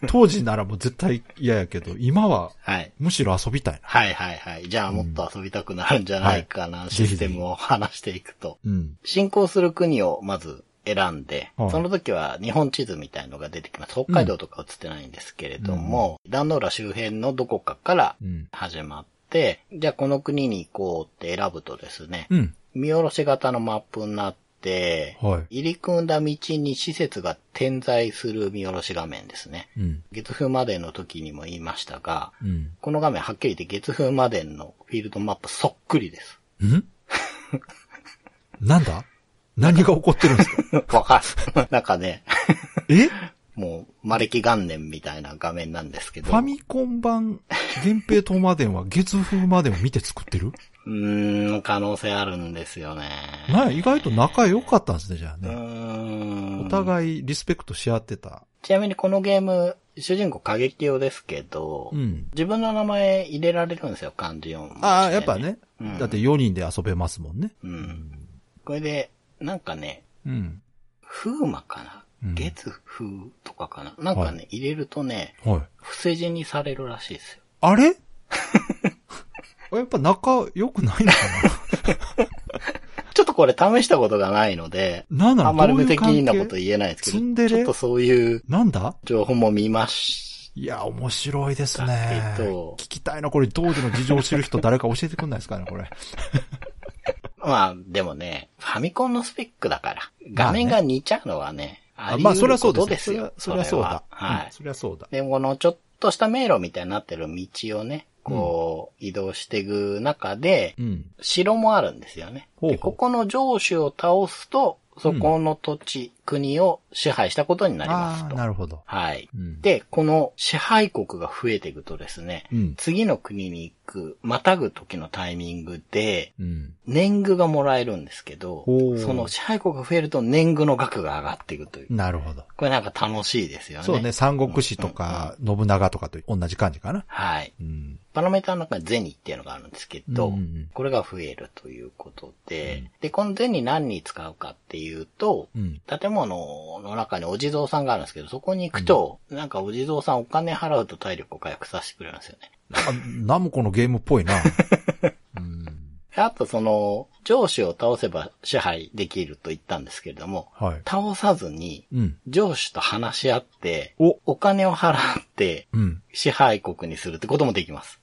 Speaker 1: 当時ならもう絶対嫌やけど、(laughs) 今は
Speaker 2: はい。
Speaker 1: むしろ遊びたいな。
Speaker 2: はいはいはい。じゃあもっと遊びたくなるんじゃないかな、
Speaker 1: い
Speaker 2: システムを話していくと。
Speaker 1: うん。
Speaker 2: 進行する国をまず選んで、
Speaker 1: はい
Speaker 2: その時は日本地図みたいのが出てきます。北海道とか映ってないんですけれども、壇ノ浦周辺のどこかから
Speaker 1: うん。
Speaker 2: 始まって、じゃあこの国に行こうって選ぶとですね、
Speaker 1: うん。
Speaker 2: 見下ろし型のマップになって、
Speaker 1: はい。
Speaker 2: 入り組んだ道に施設が点在する見下ろし画面ですね。
Speaker 1: うん。
Speaker 2: 月風までの時にも言いましたが、
Speaker 1: うん。
Speaker 2: この画面はっきり言って月風までのフィールドマップそっくりです。
Speaker 1: ん？なんだ？何が起こってるんですか？(laughs)
Speaker 2: わかる。なんかね、
Speaker 1: え？
Speaker 2: もう、マレキ元年みたいな画面なんですけど。
Speaker 1: ファミコン版、源平東馬伝は月風までを見て作ってる？
Speaker 2: うーん、可能性あるんですよね。
Speaker 1: な意外と仲良かったんですね、じゃあ
Speaker 2: うー
Speaker 1: ね。
Speaker 2: ん。
Speaker 1: お互いリスペクトし合ってた。
Speaker 2: ちなみにこのゲーム、主人公過激用ですけど、
Speaker 1: うん。
Speaker 2: 自分の名前入れられるんですよ、漢字4文字で
Speaker 1: ああ、やっぱ。ね、
Speaker 2: うん
Speaker 1: だって4人で遊べますもんね。
Speaker 2: うん。これで、なんかね、
Speaker 1: うん。
Speaker 2: 風魔かな、
Speaker 1: うん
Speaker 2: 月風とかかな？なんかね、
Speaker 1: は
Speaker 2: 入れるとね、
Speaker 1: はい。
Speaker 2: 伏せ字にされるらしいですよ。
Speaker 1: あれ？やっぱ仲良くないのか (laughs)
Speaker 2: ちょっとこれ試したことがないので、
Speaker 1: ななんなの
Speaker 2: あんまり無責任なこと言えないですけど、
Speaker 1: ツンデレ？
Speaker 2: ちょっとそういう
Speaker 1: なんだ？
Speaker 2: 情報も見まし
Speaker 1: いや、面白いです
Speaker 2: だ
Speaker 1: ね聞きたいな、これ当時の事情を知る人誰か教えてくんないですかね、これ。(laughs)
Speaker 2: まあ、でもね、ファミコンのスペックだから、画面が似ちゃうのはね、あり
Speaker 1: まあ、そりゃそうです
Speaker 2: とですよ。
Speaker 1: そりゃそうだ。
Speaker 2: ははい。
Speaker 1: うんそりゃそうだ。
Speaker 2: で、このちょっとした迷路みたいになってる道をね、こう、移動していく中で、
Speaker 1: うん。
Speaker 2: 城もあるんですよね。
Speaker 1: ほうほう
Speaker 2: でここの城主を倒すと、そこの土地、国を支配したことになりますと。
Speaker 1: なるほど。
Speaker 2: はい。
Speaker 1: うん
Speaker 2: で、この支配国が増えていくとですね、
Speaker 1: うん
Speaker 2: 次の国に行く、またぐ時のタイミングで、
Speaker 1: うん。
Speaker 2: 年貢がもらえるんですけどその支配国が増えると年貢の額が上がっていくという。
Speaker 1: なるほど。
Speaker 2: これなんか楽しいですよね。
Speaker 1: そうね、三国志とか、信長とかと同じ感じかな。
Speaker 2: はい。
Speaker 1: うん。
Speaker 2: パラメーターの中に銭っていうのがあるんですけど、
Speaker 1: うんうんうん
Speaker 2: これが増えるということで、で、この銭何に使うかっていうと、
Speaker 1: うん。
Speaker 2: 建物の中にお地蔵さんがあるんですけど、そこに行くと、なんかお地蔵さんお金払うと体力を回復させてくれるんですよね。
Speaker 1: あナムコのゲームっぽいな。(laughs) うん。
Speaker 2: あとその、上司を倒せば支配できると言ったんですけれども、
Speaker 1: はい。
Speaker 2: 倒さずに、
Speaker 1: うん。
Speaker 2: 上司と話し合って、
Speaker 1: お
Speaker 2: お金を払って
Speaker 1: うん。
Speaker 2: 支配国にするってこともできます。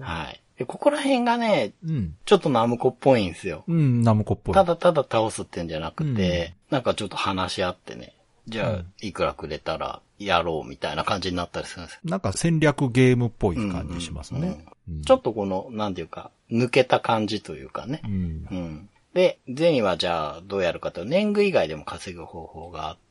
Speaker 2: はい。でここら辺がね、
Speaker 1: うん。
Speaker 2: ちょっとナムコっぽいんですよ。
Speaker 1: うん、ナムコっぽい。
Speaker 2: ただただ倒すってんじゃなくて、なんかちょっと話し合ってね、じゃあ、いくらくれたらやろうみたいな感じになったりするんですよ。
Speaker 1: なんか戦略ゲームっぽい感じしますね。うん
Speaker 2: ちょっとこの、なんていうか、抜けた感じというかね
Speaker 1: う。ん。
Speaker 2: うん。で、銭はじゃあどうやるかというと年貢以外でも稼ぐ方法があって、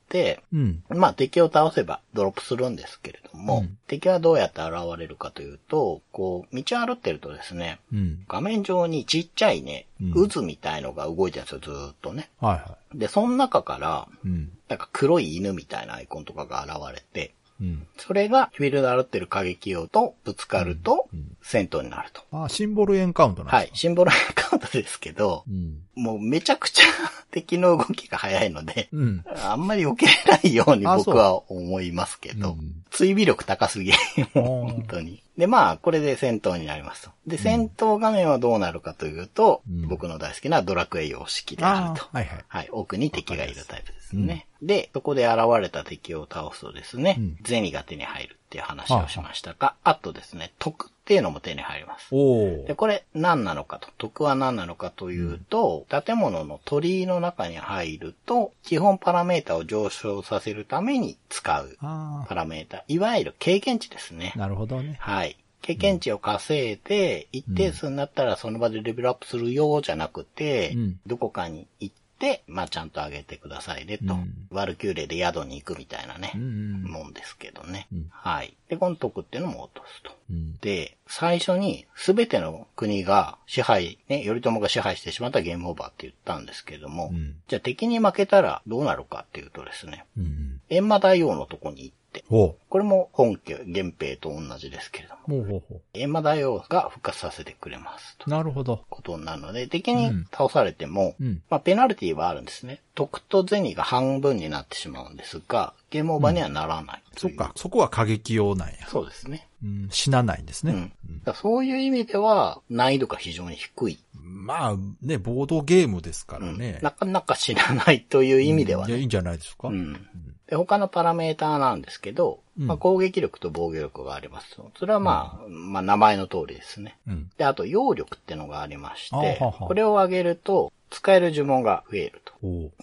Speaker 1: うん。
Speaker 2: まあ敵を倒せばドロップするんですけれども、
Speaker 1: うん
Speaker 2: 敵はどうやって現れるかというと、こう、道を歩ってるとですね、
Speaker 1: うん。
Speaker 2: 画面上にちっちゃいね、
Speaker 1: うん
Speaker 2: 渦みたいのが動いてるんですよ、ずーっとね。
Speaker 1: はいは
Speaker 2: で、その中から、
Speaker 1: い。うん。
Speaker 2: なんか黒い犬みたいなアイコンとかが現れて、
Speaker 1: うん。
Speaker 2: それがフィールド歩ってる過激用とぶつかると
Speaker 1: うん
Speaker 2: 戦闘になると。
Speaker 1: あ、シンボルエンカウントなん
Speaker 2: はい。
Speaker 1: ですか？
Speaker 2: シンボルエンカウントですけど、
Speaker 1: うん。
Speaker 2: もうめちゃくちゃ (laughs) 敵の動きが早いので、
Speaker 1: うん。
Speaker 2: あんまり避けれないように
Speaker 1: あ
Speaker 2: 僕は思いますけど
Speaker 1: うん、
Speaker 2: 追尾力高すぎ。本当に。で、まあ、これで戦闘になりますと。で、戦闘画面はどうなるかというと、
Speaker 1: うん
Speaker 2: 僕の大好きなドラクエ様式であると。
Speaker 1: はいはい。
Speaker 2: はい、奥に敵がいるタイプですね。で、そこで現れた敵を倒すとですね
Speaker 1: うん、
Speaker 2: 銭、が手に入るっていう話をしましたが、あとですね、徳っていうのも手に入ります。
Speaker 1: お
Speaker 2: で、これ何なのかと、徳は何なのかというと、建物の鳥居の中に入ると、基本パラメータを上昇させるために使う
Speaker 1: あ
Speaker 2: パラメータ、いわゆる経験値ですね
Speaker 1: あ、。なるほどね。
Speaker 2: はい。経験値を稼いで、一定数になったらその場でレベルアップするようじゃなくて、
Speaker 1: うん
Speaker 2: どこかに行って、まあちゃんと上げてくださいねと。
Speaker 1: うん
Speaker 2: ワルキューレで宿に行くみたいなね、
Speaker 1: うんうん
Speaker 2: もんですけどね、
Speaker 1: うん
Speaker 2: はい。で、この徳っていうのも落とすと。
Speaker 1: うん。
Speaker 2: で、最初に全ての国が支配、ね、頼朝が支配してしまったらゲームオーバーって言ったんですけれども、
Speaker 1: うん
Speaker 2: じゃあ敵に負けたらどうなるかっていうとですね、
Speaker 1: うん。
Speaker 2: 閻魔大王のとこに行って、
Speaker 1: お
Speaker 2: これも本家、源平と同じですけれども、
Speaker 1: ほうほうほ
Speaker 2: 閻魔大王が復活させてくれます。
Speaker 1: なるほど。
Speaker 2: ことになるので、敵に倒されても、
Speaker 1: うん。
Speaker 2: まあ、ペナルティはあるんですね。得と銭が半分になってしまうんですが、ゲームオーバーにはならないう
Speaker 1: そっか。そこは過激用なんや。
Speaker 2: そうですね。
Speaker 1: うん。死なないんですね。
Speaker 2: うん。そういう意味では、難易度が非常に低い。
Speaker 1: まあ、ね、ボードゲームですからね。
Speaker 2: なかなか死なないという意味ではい
Speaker 1: や、
Speaker 2: ね。
Speaker 1: いいんじゃないですか。
Speaker 2: うん。で、他のパラメーターなんですけど、
Speaker 1: うん
Speaker 2: まあ、攻撃力と防御力がありますと。それはまあ、まあ、名前の通りですね。
Speaker 1: うん。
Speaker 2: で、あと、揚力ってのがありまして
Speaker 1: あはは、
Speaker 2: これを上げると、使える呪文が増えると。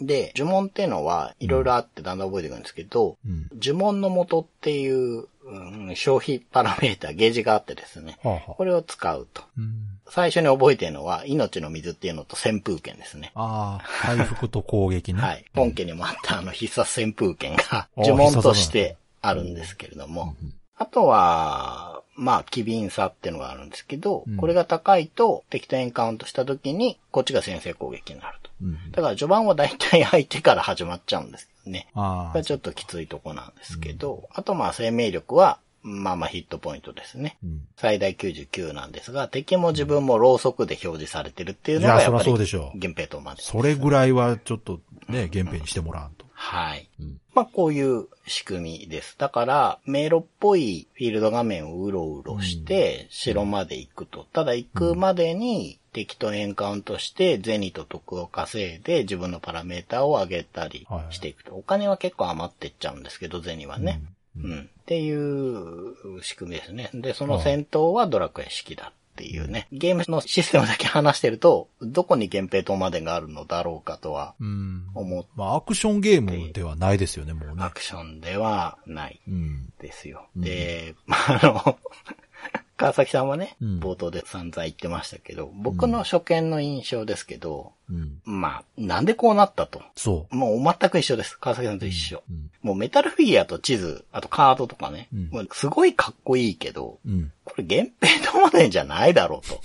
Speaker 2: で、呪文っていうのは、いろいろあってだんだん覚えていくんですけど、
Speaker 1: うん。
Speaker 2: 呪文の元っていううん消費パラメータ、ゲージがあってですね。
Speaker 1: はあはあ
Speaker 2: これを使うと。
Speaker 1: うん
Speaker 2: 最初に覚えてるのは、命の水っていうのと旋風剣ですね。
Speaker 1: ああ、回復と攻撃ね。
Speaker 2: はい。本家にもあったあの必殺旋風剣が呪文としてあるんですけれども。あとは、まあ、機敏さっていうのがあるんですけど、
Speaker 1: うん
Speaker 2: これが高いと敵とエンカウントした時に、こっちが先制攻撃になると。
Speaker 1: うん。
Speaker 2: だから序盤は大体相手から始まっちゃうんですよね。
Speaker 1: ああ
Speaker 2: これは。ちょっときついとこなんですけど、あとまあ生命力は、まあまあヒットポイントですね。
Speaker 1: うん
Speaker 2: 最大99なんですが、敵も自分もろうそくで表示されてるっていうの
Speaker 1: い
Speaker 2: がやっぱり、
Speaker 1: そうでしょう
Speaker 2: 源平とまで。
Speaker 1: それぐらいはちょっとね、原編にしてもらわんと。
Speaker 2: はい。
Speaker 1: うん
Speaker 2: まあこういう仕組みです。だから、迷路っぽいフィールド画面をうろうろして、城まで行くと。ただ行くまでに、敵とエンカウントして、銭と得を稼いで、自分のパラメーターを上げたりしていくと。お金は結構余ってっちゃうんですけど、銭はね。うん。っていう仕組みですね。で、その戦闘はドラクエ式だっていうね。ゲームのシステムだけ話してると、どこに源平島までがあるのだろうかとは
Speaker 1: うん。
Speaker 2: 思っ
Speaker 1: まあ、アクションゲームではないですよね、もうね
Speaker 2: ア。クションではない
Speaker 1: うん。
Speaker 2: ですよ。
Speaker 1: うん
Speaker 2: で、まあ、あの、川崎さんはね、
Speaker 1: うん
Speaker 2: 冒頭で散々言ってましたけど、僕の初見の印象ですけど、
Speaker 1: うん。
Speaker 2: まあ、なんでこうなったと。
Speaker 1: そう。
Speaker 2: もう全く一緒です。川崎さんと一緒。
Speaker 1: うん。
Speaker 2: もうメタルフィギュアと地図、あとカードとかね、
Speaker 1: うん
Speaker 2: もうすごいかっこいいけど、
Speaker 1: うん。
Speaker 2: これ源平とまでじゃないだろうと。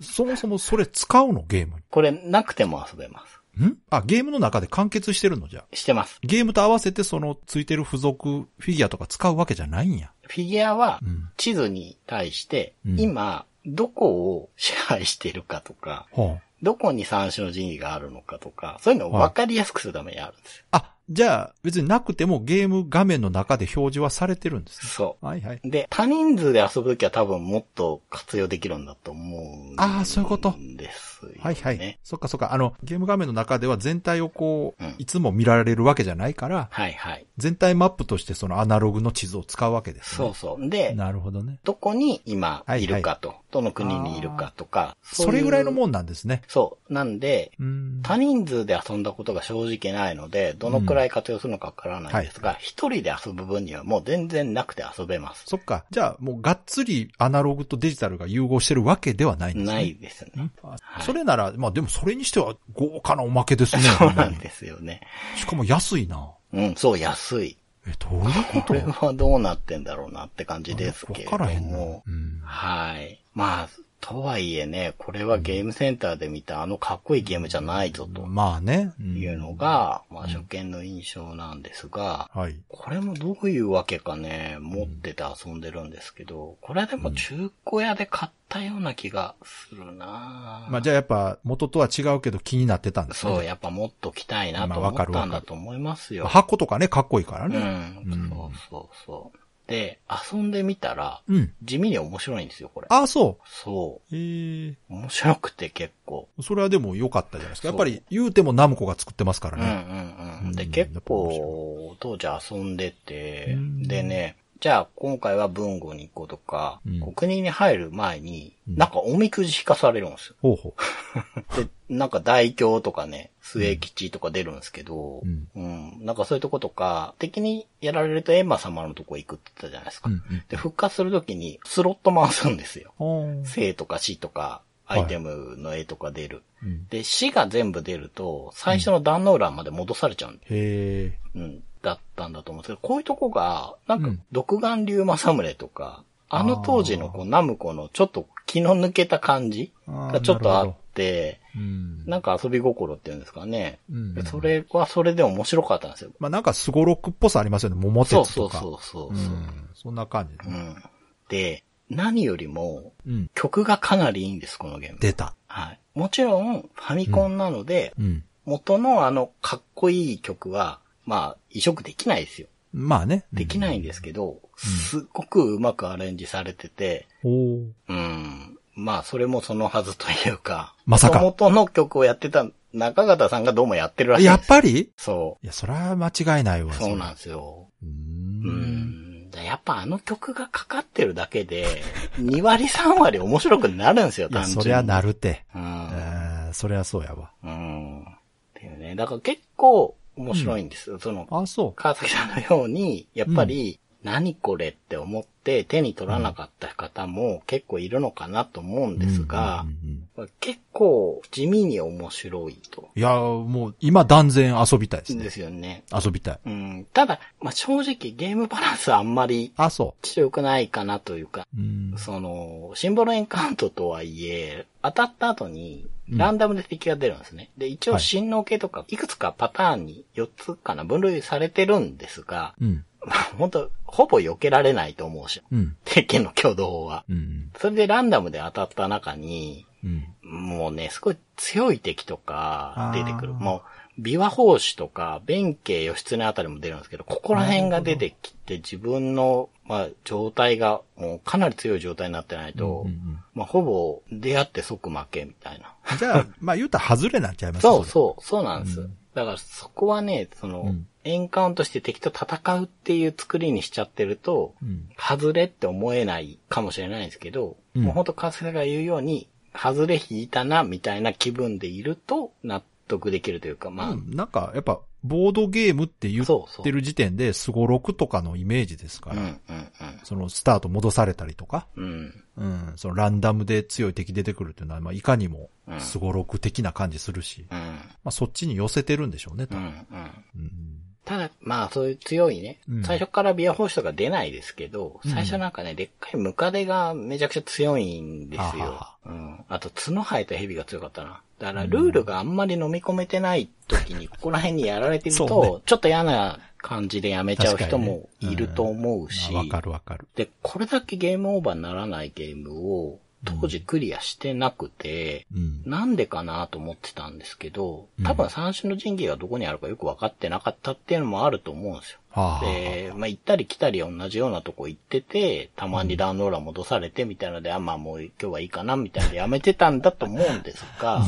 Speaker 1: そもそもそれ使うのゲーム
Speaker 2: これなくても遊べます。
Speaker 1: に。ん？あ、ゲームの中で完結してるのじゃあ。
Speaker 2: してます。
Speaker 1: ゲームと合わせてそのついてる付属フィギュアとか使うわけじゃないんや。
Speaker 2: フィギュアは
Speaker 1: うん。
Speaker 2: 地図に対して、
Speaker 1: うん
Speaker 2: 今、どこを支配してるかとか、
Speaker 1: は
Speaker 2: どこに三種の神器があるのかとか、そういうのを分かりやすくするためにあるんですよ。
Speaker 1: あ。あ、じゃあ別になくてもゲーム画面の中で表示はされてるんですね。
Speaker 2: そ
Speaker 1: はいはい。
Speaker 2: う。で、多人数で遊ぶときは多分もっと活用できるんだと思うん
Speaker 1: あーそういうこと
Speaker 2: ですよね。
Speaker 1: はいはい。そっかそっか。あの、ゲーム画面の中では全体をこう、
Speaker 2: うん
Speaker 1: いつも見られるわけじゃないから、
Speaker 2: はいはい。
Speaker 1: 全体マップとしてそのアナログの地図を使うわけです、ね。
Speaker 2: そうそう。で、
Speaker 1: なるほどね。
Speaker 2: どこに今
Speaker 1: はい
Speaker 2: いるかと、どの国にいるかとか、ん。
Speaker 1: それぐらいのもんなんですね。
Speaker 2: そう。なんで、
Speaker 1: うん。
Speaker 2: 多人数で遊んだことが正直ないので、どのくらい活用するのかわからないんですが、一、人で遊ぶ分にはもう全然なくて遊べます。
Speaker 1: そっか。じゃあ、もうがっつりアナログとデジタルが融合してるわけではないんですね。
Speaker 2: ないですね。
Speaker 1: あ
Speaker 2: はい
Speaker 1: それなら、まあでもそれにしては豪華なおまけですね。
Speaker 2: そうなんですよね。
Speaker 1: しかも安いな。
Speaker 2: うん、そう、安い。
Speaker 1: え、どういうこと？
Speaker 2: これはどうなってんだろうなって感じですけれど
Speaker 1: わからへんな。
Speaker 2: も
Speaker 1: う。ん。
Speaker 2: はい。まあ、とはいえね、これはゲームセンターで見たあのかっこいいゲームじゃないぞと
Speaker 1: まあね。うん
Speaker 2: いうのが、まあ初見の印象なんですが、
Speaker 1: はい。
Speaker 2: これもどういうわけかね、持ってて遊んでるんですけど、これでも中古屋で買ったような気がするな
Speaker 1: まあじゃあやっぱ元とは違うけど気になってたんですね。
Speaker 2: そう、やっぱもっと着たいなと
Speaker 1: まあ
Speaker 2: 思ったんだと思いますよ。
Speaker 1: 箱とかね、かっこいいから
Speaker 2: う
Speaker 1: ね。
Speaker 2: ん、
Speaker 1: うん
Speaker 2: そうそうそう。で、遊んでみたら、
Speaker 1: うん。
Speaker 2: 地味に面白いんですよ、これ。
Speaker 1: ああ、そ。
Speaker 2: そう
Speaker 1: ええ
Speaker 2: う。面白くて結構。
Speaker 1: それはでも良かったじゃないですか。やっぱり言うてもナムコが作ってますから
Speaker 2: うんうん
Speaker 1: ね。
Speaker 2: うん。で、
Speaker 1: うん
Speaker 2: 結構、当時遊んでて
Speaker 1: うん、
Speaker 2: でね、じゃあ今回は文具に行こうとか、
Speaker 1: うん
Speaker 2: 国に入る前に、
Speaker 1: うん
Speaker 2: なんかおみくじ引かされるんですよ。
Speaker 1: ほうほ (laughs)
Speaker 2: で、なんか大凶とかね、末吉とか出るんですけど、
Speaker 1: うん
Speaker 2: うん。なんかそういうとことか、敵にやられるとエンマ様のとこ行くって言ったじゃないですか。
Speaker 1: うんうん
Speaker 2: で、復活するときにスロット回すんですよ。生とか死とか、アイテムの絵とか出る。
Speaker 1: うん
Speaker 2: で、死が全部出ると、最初の壇の欄まで戻されちゃうん
Speaker 1: へえ。
Speaker 2: うん、だったんだと思うんですけど、こういうとこが、なんか
Speaker 1: うん、
Speaker 2: 独眼竜政宗とか、あの当時のこう、ナムコのちょっと気の抜けた感じがちょっとあって、
Speaker 1: うん。
Speaker 2: なんか遊び心っていうんですかね。
Speaker 1: うん
Speaker 2: でそれはそれで面白かったんですよ。
Speaker 1: まあなんかスゴロクっぽさありますよね。桃鉄
Speaker 2: そう
Speaker 1: とか。
Speaker 2: そうそうそうそう、
Speaker 1: ん。そんな感じね。
Speaker 2: うん。で、何よりも、
Speaker 1: うん。
Speaker 2: 曲がかなりいいんです、このゲーム。
Speaker 1: 出た。
Speaker 2: はい。もちろん、ファミコンなので、
Speaker 1: うん。
Speaker 2: 元のあの、かっこいい曲は、まあ、移植できないですよ。
Speaker 1: まあね。
Speaker 2: できないんですけど、すっごくうまくアレンジされてて、
Speaker 1: おー
Speaker 2: うん。まあ、それもそのはずというか、
Speaker 1: まさか
Speaker 2: 元々の曲をやってた中形さんがどうもやってるらしいんです
Speaker 1: やっぱり？
Speaker 2: そ
Speaker 1: いや、それは間違いないわ。
Speaker 2: う。そうなん
Speaker 1: ん
Speaker 2: ですよ。
Speaker 1: うー。
Speaker 2: うんん。やっぱあの曲がかかってるだけで、(laughs) 2割3割面白くなるんですよ、
Speaker 1: いや、
Speaker 2: 単純に。
Speaker 1: そりゃなるて。
Speaker 2: うん。
Speaker 1: えーそりゃそうやわ。
Speaker 2: うん。っていうね。だから結構面白いんですよ。その、
Speaker 1: あ、そ
Speaker 2: 川崎さんのように、やっぱり、何これって思って手に取らなかった方も結構いるのかなと思うんですが
Speaker 1: うん、うんうん
Speaker 2: 結構地味に面白いと。
Speaker 1: いや、もう今断然遊びたいですね
Speaker 2: で。すよね。
Speaker 1: 遊びたい。
Speaker 2: うん。ただ、まあ、正直ゲームバランスはあんまり
Speaker 1: あ、そ
Speaker 2: 強くないかなというか、
Speaker 1: う。うん。
Speaker 2: その、シンボルエンカウントとはいえ、当たった後に、
Speaker 1: うん
Speaker 2: ランダムで敵が出るんですね。で、一応
Speaker 1: はい
Speaker 2: 新能系とか、いくつかパターンに4つかな、分類されてるんですが、
Speaker 1: うん。
Speaker 2: まあ、本当ほぼ避けられないと思うし、
Speaker 1: うん。(laughs)
Speaker 2: 鉄拳の挙動は。
Speaker 1: うん。
Speaker 2: それでランダムで当たった中に、
Speaker 1: うん。
Speaker 2: もうね、すごい強い敵とか出てくる。もう、琵琶法師とか、弁慶義経あたりも出るんですけど、ここら辺が出てきて自分の、まあ、状態がもうかなり強い状態になってないと、
Speaker 1: うんうん
Speaker 2: まあ、ほぼ出会って即負けみたいな。
Speaker 1: じゃあ、まあ言うたら外れなんちゃいます
Speaker 2: そう
Speaker 1: う。
Speaker 2: そう、そうなんです。
Speaker 1: うん
Speaker 2: だからそこはね、その、
Speaker 1: うん
Speaker 2: エンカウントして敵と戦うっていう作りにしちゃってると、
Speaker 1: うん。
Speaker 2: 外れって思えないかもしれないんですけど、
Speaker 1: うん
Speaker 2: もうほんと川崎が言うように、外れ引いたな、みたいな気分でいると納得できるというか、まあ、
Speaker 1: うんなんか、やっぱ、ボードゲームって言ってる時点で、スゴロクとかのイメージですから、
Speaker 2: うん、うん、
Speaker 1: そのスタート戻されたりとか、
Speaker 2: うん。うん。
Speaker 1: うん、そのランダムで強い敵出てくるっていうのは、まあ、いかにも
Speaker 2: うん、
Speaker 1: スゴロク的な感じするし、
Speaker 2: うん。
Speaker 1: まあ、そっちに寄せてるんでしょうね、
Speaker 2: うん。うん。
Speaker 1: 多分。うん
Speaker 2: ただ、まあ、そういう強いね、
Speaker 1: うん
Speaker 2: 最初からビアホースとか出ないですけど、
Speaker 1: うん
Speaker 2: 最初なんかね、でっかいムカデがめちゃくちゃ強いんですよ。うん。あと、角生えた蛇が強かったな。だから、ルールがあんまり飲み込めてない時に、ここら辺にやられてると、
Speaker 1: ね
Speaker 2: ちょっと嫌な感じでやめちゃう人もいると思うし、
Speaker 1: まあわかるわかる。
Speaker 2: で、これだけゲームオーバーにならないゲームを、当時クリアしてなくて、
Speaker 1: うん。
Speaker 2: なんでかなと思ってたんですけど、多分三種の神器がどこにあるかよく分かってなかったっていうのもあると思うんですよ。
Speaker 1: はあ、
Speaker 2: で、まあ、行ったり来たり同じようなとこ行ってて、たまにダウンローラー戻されてみたいなので、あ、まあもう今日はいいかなみたいなでやめてたんだと思うんですが、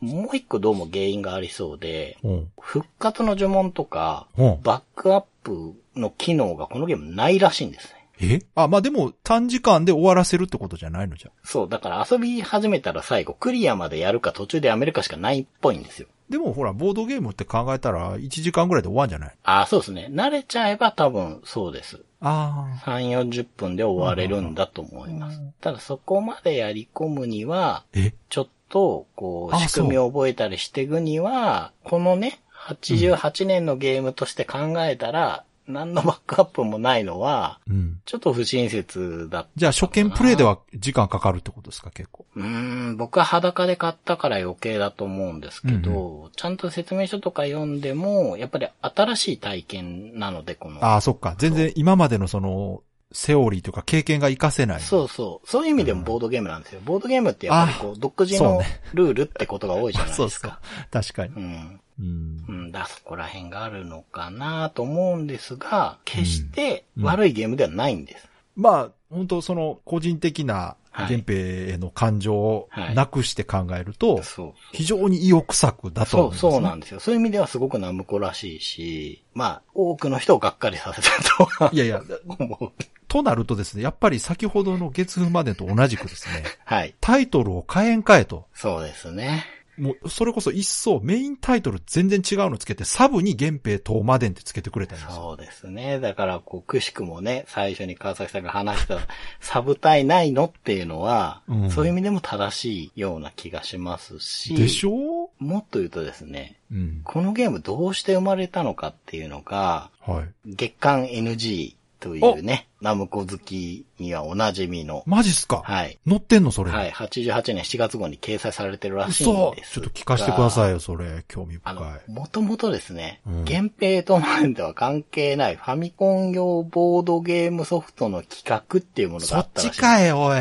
Speaker 2: もう一個どうも原因がありそうで、
Speaker 1: うん。
Speaker 2: 復活の呪文とか、
Speaker 1: うん
Speaker 2: バックアップの機能がこのゲームないらしいんですね。
Speaker 1: え？あ、まあでも、短時間で終わらせるってことじゃないのじゃ。
Speaker 2: そう、だから遊び始めたら最後、クリアまでやるか途中でやめるかしかないっぽいんですよ。
Speaker 1: でもほら、ボードゲームって考えたら、1時間ぐらいで終わんじゃない？
Speaker 2: あ、そうですね。慣れちゃえば多分そうです。
Speaker 1: ああ。
Speaker 2: 3、40分で終われるんだと思います。ただそこまでやり込むには、
Speaker 1: え？
Speaker 2: ちょっと、こう、
Speaker 1: あ
Speaker 2: 仕組みを覚えたりしていくには、このね、88年のゲームとして考えたら、何のバックアップもないのは、
Speaker 1: うん。
Speaker 2: ちょっと不親切だった。
Speaker 1: じゃあ初見プレイでは時間かかるってことですか、結構。
Speaker 2: うーん、僕は裸で買ったから余計だと思うんですけど、ちゃんと説明書とか読んでも、やっぱり新しい体験なので、この。
Speaker 1: ああ、そっか。全然今までのその、セオリーとか経験が活かせない。
Speaker 2: そうそう。そういう意味でもボードゲームなんですよ。ボードゲームってやっぱりこう、独自のルールってことが多いじゃない (laughs)
Speaker 1: そうそう
Speaker 2: ですか。。
Speaker 1: 確かに。
Speaker 2: うん。
Speaker 1: うん
Speaker 2: う。んだ、そこら辺があるのかなと思うんですが、決して悪いゲームではないんです。
Speaker 1: まあ、本当その、個人的な、
Speaker 2: はい
Speaker 1: 源平への感情を
Speaker 2: はい
Speaker 1: なくして考えると、
Speaker 2: そう。
Speaker 1: 非常に意欲臭くだと
Speaker 2: そう、
Speaker 1: 思うんです、ね。
Speaker 2: そうなんですよ。そういう意味ではすごくナムコらしいし、まあ、多くの人をがっかりさせたとはい
Speaker 1: やいや、(laughs)
Speaker 2: 思う。
Speaker 1: となるとですね、やっぱり先ほどの月風までと同じくですね、(laughs)
Speaker 2: はい。
Speaker 1: タイトルを変えんかえと。
Speaker 2: そうですね。
Speaker 1: もう、それこそ一層メインタイトル全然違うのつけて、サブに源平東馬伝ってつけてくれたんですよ。
Speaker 2: そうですね。だから、こう、くしくもね、最初に川崎さんが話した、(laughs) サブタイないのっていうのは、
Speaker 1: うん
Speaker 2: そういう意味でも正しいような気がしますし、
Speaker 1: でしょ？
Speaker 2: もっと言うとですね、
Speaker 1: うん。
Speaker 2: このゲームどうして生まれたのかっていうのが、
Speaker 1: はい。
Speaker 2: 月刊 NG というね、ナムコ好きにはおなじみの、
Speaker 1: マジっすか？
Speaker 2: はい。
Speaker 1: 載ってんの？それ。
Speaker 2: はい。88年7月号に掲載されてるらしいん
Speaker 1: 嘘
Speaker 2: です
Speaker 1: ちょっと聞かせてください
Speaker 2: い。
Speaker 1: よ、それ。興味
Speaker 2: あの
Speaker 1: 深い。、
Speaker 2: もともとですね、
Speaker 1: うん
Speaker 2: 源平とマンでは関係ないファミコン用ボードゲームソフトの企画っていうものが
Speaker 1: そっ
Speaker 2: あったらしい。
Speaker 1: ちかい、おい。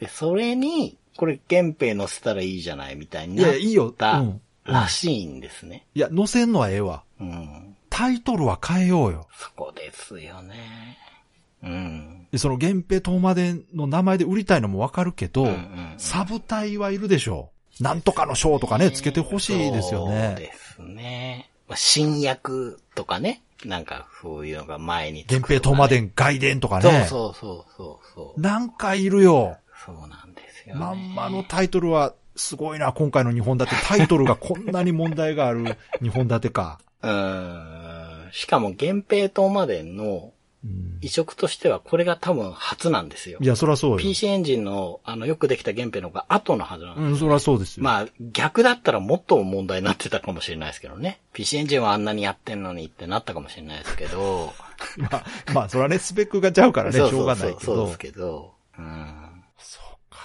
Speaker 2: で、それに、これ源平載せたらいいじゃないみたいに
Speaker 1: いや、
Speaker 2: なっ
Speaker 1: いいよ。う
Speaker 2: た
Speaker 1: ん。
Speaker 2: らしいんですね。
Speaker 1: いや、載せんのはええわ。
Speaker 2: うん。
Speaker 1: タイトルは変えようよ。
Speaker 2: そこですよね。うん。
Speaker 1: でその源平東馬伝の名前で売りたいのもわかるけど、
Speaker 2: うんうん
Speaker 1: サブ隊はいるでしょう。なんとかの賞とかね、つけてほしいですよ
Speaker 2: そう
Speaker 1: ね。
Speaker 2: ですね。まあ新薬とかね。なんか、そういうのが前に
Speaker 1: 源平東馬伝外伝とか
Speaker 2: そう
Speaker 1: ね。
Speaker 2: そうそうそうそう。
Speaker 1: なんかいるよ。
Speaker 2: そうなんですよね。
Speaker 1: まんまのタイトルは、すごいな、今回の2本立て。タイトルがこんなに問題がある2本立てか。
Speaker 2: うーん。しかも、源平東馬伝の
Speaker 1: うん
Speaker 2: 移植としてはこれが多分初なんですよ
Speaker 1: い。や、そらそうよ。
Speaker 2: PC エンジンの、あの、よくできた原編の方が後のはずなんです。
Speaker 1: うん、そらそうですよ。
Speaker 2: まあ、逆だったらもっと問題になってたかもしれないですけどね。PC エンジンはあんなにやってんのにってなったかもしれないですけど。(laughs)
Speaker 1: まあ、まあ、そらね、スペックがちゃうからね、しょうがないけど
Speaker 2: そうです。けど。うん。
Speaker 1: そうか。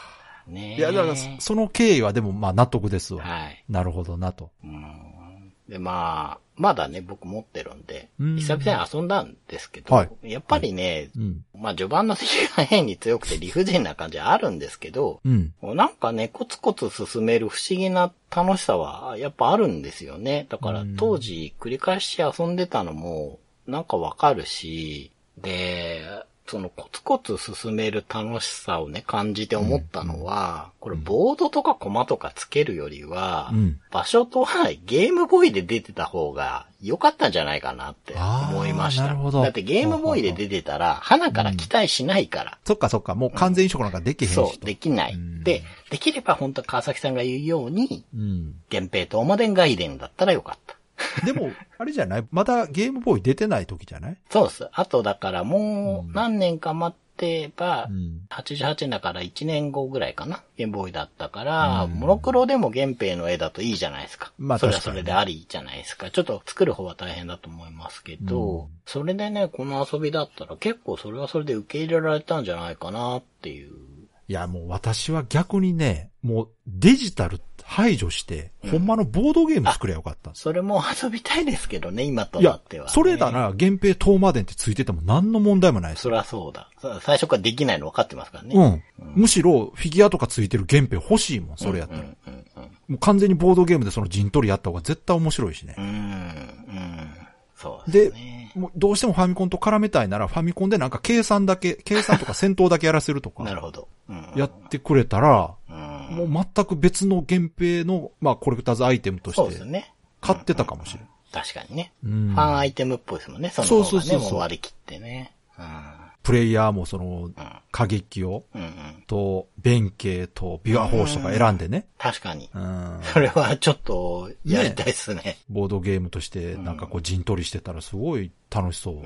Speaker 2: ねえ
Speaker 1: いや、だから、その経緯はでも、まあ、納得ですわ。
Speaker 2: はい。
Speaker 1: なるほどなと。
Speaker 2: うん。で、まあ、まだね、僕持ってるんで、
Speaker 1: うん
Speaker 2: 久々に遊んだんですけど、
Speaker 1: はい
Speaker 2: やっぱりね、
Speaker 1: うん。
Speaker 2: まあ序盤の敵が変に強くて理不尽な感じはあるんですけど、
Speaker 1: うん。
Speaker 2: なんかね、コツコツ進める不思議な楽しさはやっぱあるんですよね。だから
Speaker 1: うん
Speaker 2: 当時繰り返し遊んでたのもなんかわかるし、で、そのコツコツ進める楽しさをね、感じて思ったのは、これボードとかコマとかつけるよりは、
Speaker 1: うん
Speaker 2: 場所とはゲームボーイで出てた方が良かったんじゃないかなって思いました。
Speaker 1: なるほど
Speaker 2: だってゲームボーイで出てたら、花から期待しないから。
Speaker 1: そっかそっか、もう完全移植なんかできへんしと。
Speaker 2: そう、できない。
Speaker 1: うん
Speaker 2: で、できれば本当川崎さんが言うように、
Speaker 1: うん。
Speaker 2: 源平とオマデン外伝だったらよかった。(laughs)
Speaker 1: でも、あれじゃない？まだゲームボーイ出てない時じゃない？
Speaker 2: そうです。あとだからもう何年か待ってば、
Speaker 1: うん。
Speaker 2: 88年だから1年後ぐらいかな？ゲームボーイだったから、
Speaker 1: うん
Speaker 2: モノクロでも源平の絵だといいじゃないですか。
Speaker 1: まあ
Speaker 2: それはそれでありじゃないですか。ちょっと作る方は大変だと思いますけど、
Speaker 1: うん
Speaker 2: それでね、この遊びだったら結構それはそれで受け入れられたんじゃないかなっていう。
Speaker 1: いや、もう私は逆にね、もうデジタル排除して、ほんまのボードゲーム作ればよかった。
Speaker 2: それも遊びたいですけどね、今となっては、ね。
Speaker 1: それなら、源平東馬伝ってついてても何の問題もないです
Speaker 2: そりゃそうだ。そ最初からできないの分かってますからね。
Speaker 1: うん。むしろ、フィギュアとかついてる源平欲しいもん、それやったら。
Speaker 2: うんうんうん。
Speaker 1: もう完全にボードゲームでその陣取りやった方が絶対面白いしね
Speaker 2: う。ん、うん。そうです
Speaker 1: で
Speaker 2: ね。、
Speaker 1: もうどうしてもファミコンと絡めたいなら、ファミコンでなんか計算だけ、計算とか戦闘だけやらせるとか、(laughs)
Speaker 2: なるほど。うん。
Speaker 1: やってくれたら、
Speaker 2: うん。
Speaker 1: もう全く別の源平の、まあコレクターズアイテムとして。買ってたかもしれん。
Speaker 2: 確かにね。
Speaker 1: うん
Speaker 2: ファンアイテムっぽいですもんね。その方がね、
Speaker 1: そうそうそう
Speaker 2: 割り切ってね。うん。
Speaker 1: プレイヤーもその、過激を、
Speaker 2: うんうん。
Speaker 1: と、弁慶と、ビワ法師とか選んでね。
Speaker 2: 確かに。
Speaker 1: うん。
Speaker 2: それはちょっと、やりたいですね。
Speaker 1: ボードゲームとして、なんかこう陣取りしてたらすごい楽しそう。
Speaker 2: うんうん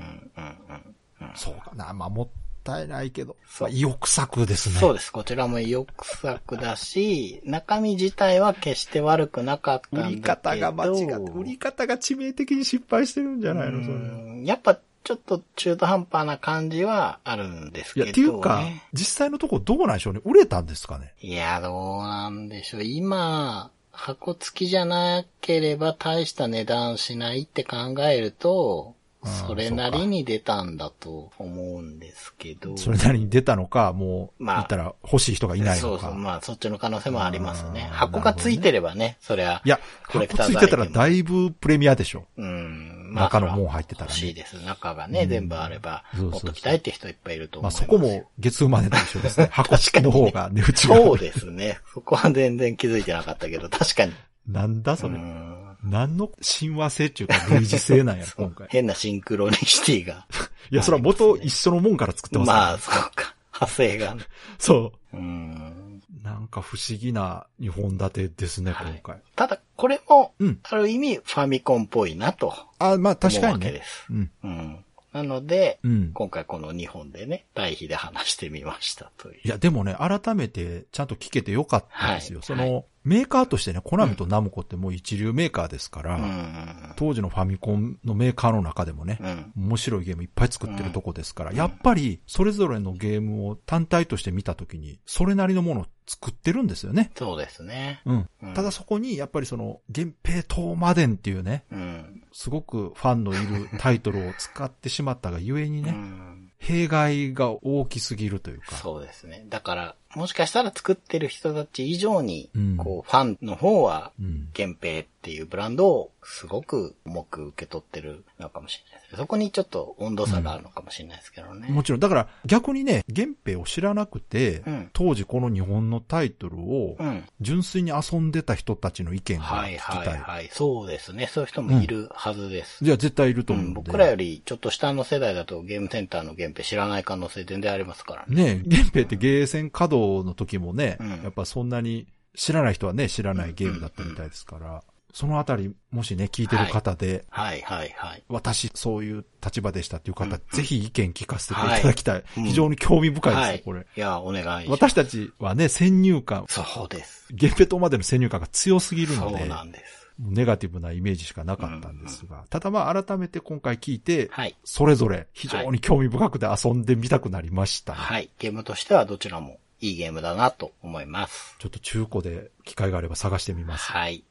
Speaker 2: うん。
Speaker 1: そうかな。まあ、もったいないけど。
Speaker 2: そう
Speaker 1: まあ意欲作ですね。
Speaker 2: そうです。こちらも意欲作だし、中身自体は決して悪くなかったんだけど。
Speaker 1: 売り方が間違って、売り方が致命的に失敗してるんじゃないの？それ。
Speaker 2: うんやっぱちょっと中途半端な感じはあるんですけど、
Speaker 1: いや、
Speaker 2: ね。
Speaker 1: っていうか、実際のとこどうなんでしょうね？売れたんですかね？
Speaker 2: いや、どうなんでしょう。今、箱付きじゃなければ大した値段しないって考えると、それなりに出たんだと思うんですけど。
Speaker 1: それなりに出たのか、もう、
Speaker 2: まあ
Speaker 1: 言ったら欲しい人がいないのか。
Speaker 2: そうそう。まあ、そっちの可能性もありますね。箱が付いてればね、そりゃ。
Speaker 1: いや、箱ついてたらだいぶプレミアでしょ。
Speaker 2: うん。
Speaker 1: 中のもん入ってたらね
Speaker 2: 欲しいです。中がね、全部あれば、
Speaker 1: そうそうそう
Speaker 2: 持っときたいって人いっぱいいると思
Speaker 1: まあ
Speaker 2: います。
Speaker 1: そこも月生までと一緒ですね。(laughs) 箱付きの方が値打ちが。
Speaker 2: そうですね。そこは全然気づいてなかったけど、確かに。
Speaker 1: なんだそれ。
Speaker 2: うん
Speaker 1: 何の親和性っていうか類似性なんや、今回。
Speaker 2: 変なシンクロニシティが。(laughs)
Speaker 1: いや、それは元一緒のもんから作ってます
Speaker 2: まあ、そうか。派生がね。
Speaker 1: そう。
Speaker 2: うん。
Speaker 1: なんか不思議な二本立てですね、
Speaker 2: はい
Speaker 1: 今回。
Speaker 2: ただ、これも
Speaker 1: うん、
Speaker 2: ある意味、ファミコンっぽいなと
Speaker 1: あ、まあ確かにね
Speaker 2: わけで。す。
Speaker 1: うん。
Speaker 2: うん。なので、
Speaker 1: うん。
Speaker 2: 今回この2本でね、対比で話してみましたという。
Speaker 1: いや、でもね、改めてちゃんと聞けてよかったですよ。
Speaker 2: はい
Speaker 1: その、メーカーとしてね、コナミとナムコってもう一流メーカーですから、
Speaker 2: うん。
Speaker 1: 当時のファミコンのメーカーの中でもね、
Speaker 2: うん。
Speaker 1: 面白いゲームいっぱい作ってるとこですから、やっぱり、それぞれのゲームを単体として見たときに、それなりのものを作ってるんですよね。
Speaker 2: そうですね。
Speaker 1: うん。
Speaker 2: うん
Speaker 1: ただそこに、やっぱりその、源平東馬伝っていうね、
Speaker 2: うん。
Speaker 1: すごくファンのいるタイトルを使ってしまったがゆえに
Speaker 2: う
Speaker 1: ね、
Speaker 2: ん。
Speaker 1: 弊害が大きすぎるというか。
Speaker 2: そうですね。だから、もしかしたら作ってる人たち以上に、
Speaker 1: うん
Speaker 2: こう、ファンの方は、
Speaker 1: うん。
Speaker 2: 源平っていうブランドをすごく重く受け取ってるのかもしれないです。そこにちょっと温度差があるのかもしれないですけどね。
Speaker 1: もちろん、だから逆にね、源平を知らなくて、
Speaker 2: うん
Speaker 1: 当時この日本のタイトルを
Speaker 2: うん。
Speaker 1: 純粋に遊んでた人たちの意見が
Speaker 2: はい
Speaker 1: 聞きたい。
Speaker 2: はいはい。そうですね。そういう人もいるはずです。
Speaker 1: じゃあ絶対いると
Speaker 2: うん、
Speaker 1: 思うんで。
Speaker 2: 僕らよりちょっと下の世代だとゲームセンターの源平知らない可能性全然ありますからね。
Speaker 1: ね源平ってゲーセン稼働の時もね、
Speaker 2: うん
Speaker 1: やっぱそんなに知らない人はね、知らないゲームだったみたいですから、そのあたり、もしね、聞いてる方で、
Speaker 2: はいはいはい。
Speaker 1: 私、そういう立場でしたっていう方、
Speaker 2: うん
Speaker 1: ぜひ意見聞かせていただきたい。
Speaker 2: うん
Speaker 1: 非常に興味深いですよ、
Speaker 2: はい。
Speaker 1: これ。
Speaker 2: いや、お願いします。
Speaker 1: 私たちはね、先入観、
Speaker 2: そうです。
Speaker 1: ゲンペ島までの先入観が強すぎる
Speaker 2: そ
Speaker 1: ので、
Speaker 2: うなんです。
Speaker 1: ネガティブなイメージしかなかったんですが、ただまあ改めて今回聞いて、
Speaker 2: はい。
Speaker 1: それぞれ非常に興味深くて遊んでみたくなりました、
Speaker 2: はい。ゲームとしてはどちらもいいゲームだなと思います。
Speaker 1: ちょっと中古で機会があれば探してみます。
Speaker 2: はい。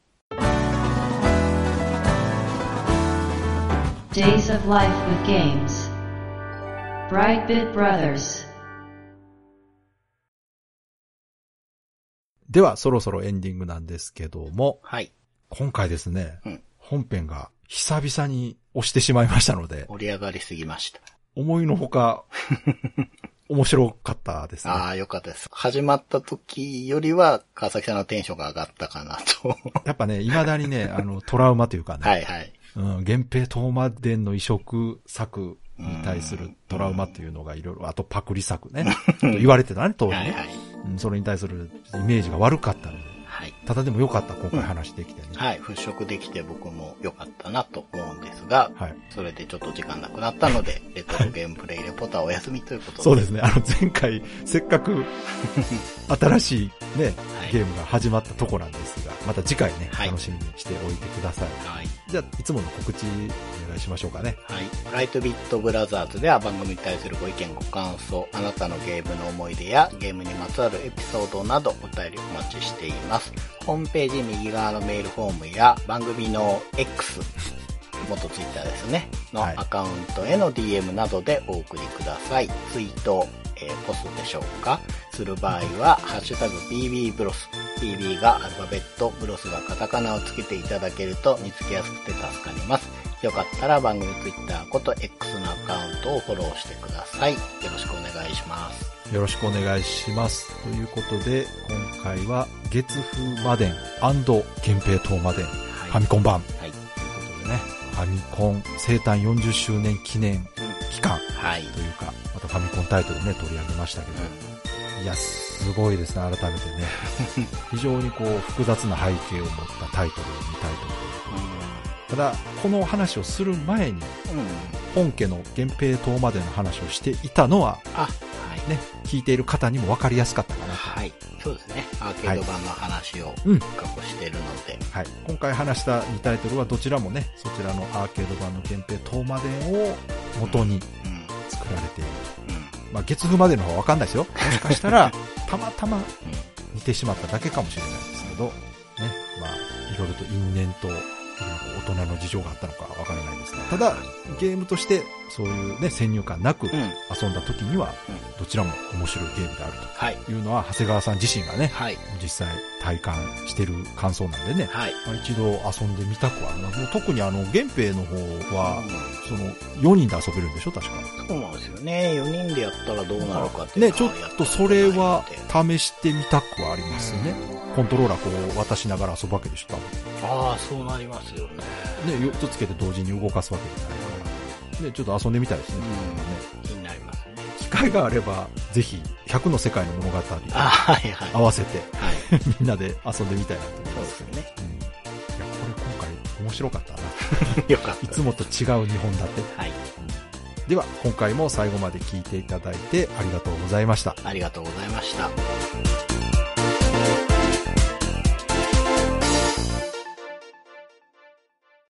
Speaker 3: Days of Life with Games. Brightbit Brothers.
Speaker 1: では、そろそろエンディングなんですけども、
Speaker 2: はい。
Speaker 1: 今回ですね、
Speaker 2: うん
Speaker 1: 本編が久々に押してしまいましたので、
Speaker 2: 盛り上がりすぎました。
Speaker 1: 思いのほか、(laughs) 面白かったですね。
Speaker 2: ああ、よかったです。始まった時よりは、川崎さんのテンションが上がったかなと。(laughs)
Speaker 1: やっぱね、未だにね、(laughs) あの、トラウマというかね、
Speaker 2: はいはい。
Speaker 1: うん、源平東馬伝の移植作に対するトラウマっていうのがいろいろ、あとパクリ作ね、(laughs) と言われてたね、当時ね、
Speaker 2: はいはい。
Speaker 1: うん。それに対するイメージが悪かったので、
Speaker 2: はい。
Speaker 1: ただでもよかった、今回話できてね。
Speaker 2: はい。払拭できて僕も良かったなと思うんですが、
Speaker 1: はい。
Speaker 2: それでちょっと時間なくなったので、レトロゲームプレイレポートはお休みということで。
Speaker 1: そうですね。あの、前回、せっかく、(laughs) 新しいね、
Speaker 2: はい
Speaker 1: ゲームが始まったとこなんですが、また次回ね、
Speaker 2: はい
Speaker 1: 楽しみにしておいてください。
Speaker 2: はい。
Speaker 1: じゃあ、いつもの告知お願いしましょうかね。
Speaker 2: はい。ライトビットブラザーズでは番組に対するご意見ご感想、あなたのゲームの思い出やゲームにまつわるエピソードなどお便りお待ちしています。ホームページ右側のメールフォームや番組の X、元ツイッターですね、の
Speaker 1: はい
Speaker 2: アカウントへの DM などでお送りください。ツイート、えーポストでしょうか？する場合は、ハッシュタグ BB ブロス。BB がアルファベット、ブロスがカタカナをつけていただけると見つけやすくて助かります。よかったら番組 Twitter こと X のアカウントをフォローしてください。よろしくお願いします。
Speaker 1: よろしくお願いします。ということで、今回は、月風魔伝源平東魔伝、
Speaker 2: はい。
Speaker 1: ファミコン版
Speaker 2: はい。
Speaker 1: ということでね、ファミコン生誕40周年記念期間
Speaker 2: はい。
Speaker 1: というか、またファミコンタイトルね、取り上げましたけど、いや、すごいですね、改めてね。(laughs) 非常にこう、複雑な背景を持ったタイトル、2タイトルただ、この話をする前に、
Speaker 2: うん。うん。
Speaker 1: 本家の源平東までの話をしていたのは、
Speaker 2: あ、はい。
Speaker 1: ね、聞いている方にも分かりやすかったかなと。
Speaker 2: はい。そうですね。アーケード版の話を
Speaker 1: うん
Speaker 2: 深くしてるので。
Speaker 1: はい。今回話した2タイトルはどちらもね、そちらのアーケード版の源平東までを元に
Speaker 2: うん。
Speaker 1: 作られている。
Speaker 2: うん。
Speaker 1: まあ、月風までの方は分かんないですよ。(laughs) もしかしたら、たまたま似てしまっただけかもしれないですけど、ね、まあ、いろいろと因縁と、大人の事情があったのかわからないですが、ただ、ゲームとして、そういうね、先入観なく。遊んだ時には
Speaker 2: うん、
Speaker 1: どちらも面白いゲームである
Speaker 2: はい。
Speaker 1: というのは、長谷川さん自身がね、
Speaker 2: はい。
Speaker 1: 実際体感してる感想なんでね、
Speaker 2: はい。
Speaker 1: まあ一度遊んでみたくはあります。もう特にあの、源平の方は、
Speaker 2: う
Speaker 1: その、4人で遊べるんでしょ確か。
Speaker 2: んそうなんですよね。4人でやったらどうなるかって
Speaker 1: ね、ちょっとそれは
Speaker 2: た
Speaker 1: 試してみたくはありますね。コントローラーこう渡しながら遊ぶわけでしょ、多
Speaker 2: ああ、そうなりますよね。
Speaker 1: 分。ね、4つつけて同時に動かすわけじゃない。ね、ちょっと遊んでみたいですね。
Speaker 2: うん。気になりますね。
Speaker 1: 機会があれば、ぜひ、100の世界の物語
Speaker 2: あはいはい。
Speaker 1: 合わせて、
Speaker 2: はい。(laughs)
Speaker 1: みんなで遊んでみたいなと思い
Speaker 2: そう
Speaker 1: ま
Speaker 2: ですね。
Speaker 1: うん。いや、これ今回面白かったな。(laughs)
Speaker 2: よかった。
Speaker 1: いつもと違う2本立て。
Speaker 2: はい。
Speaker 1: では、今回も最後まで聞いていただいてありがとうございました。
Speaker 2: ありがとうございました。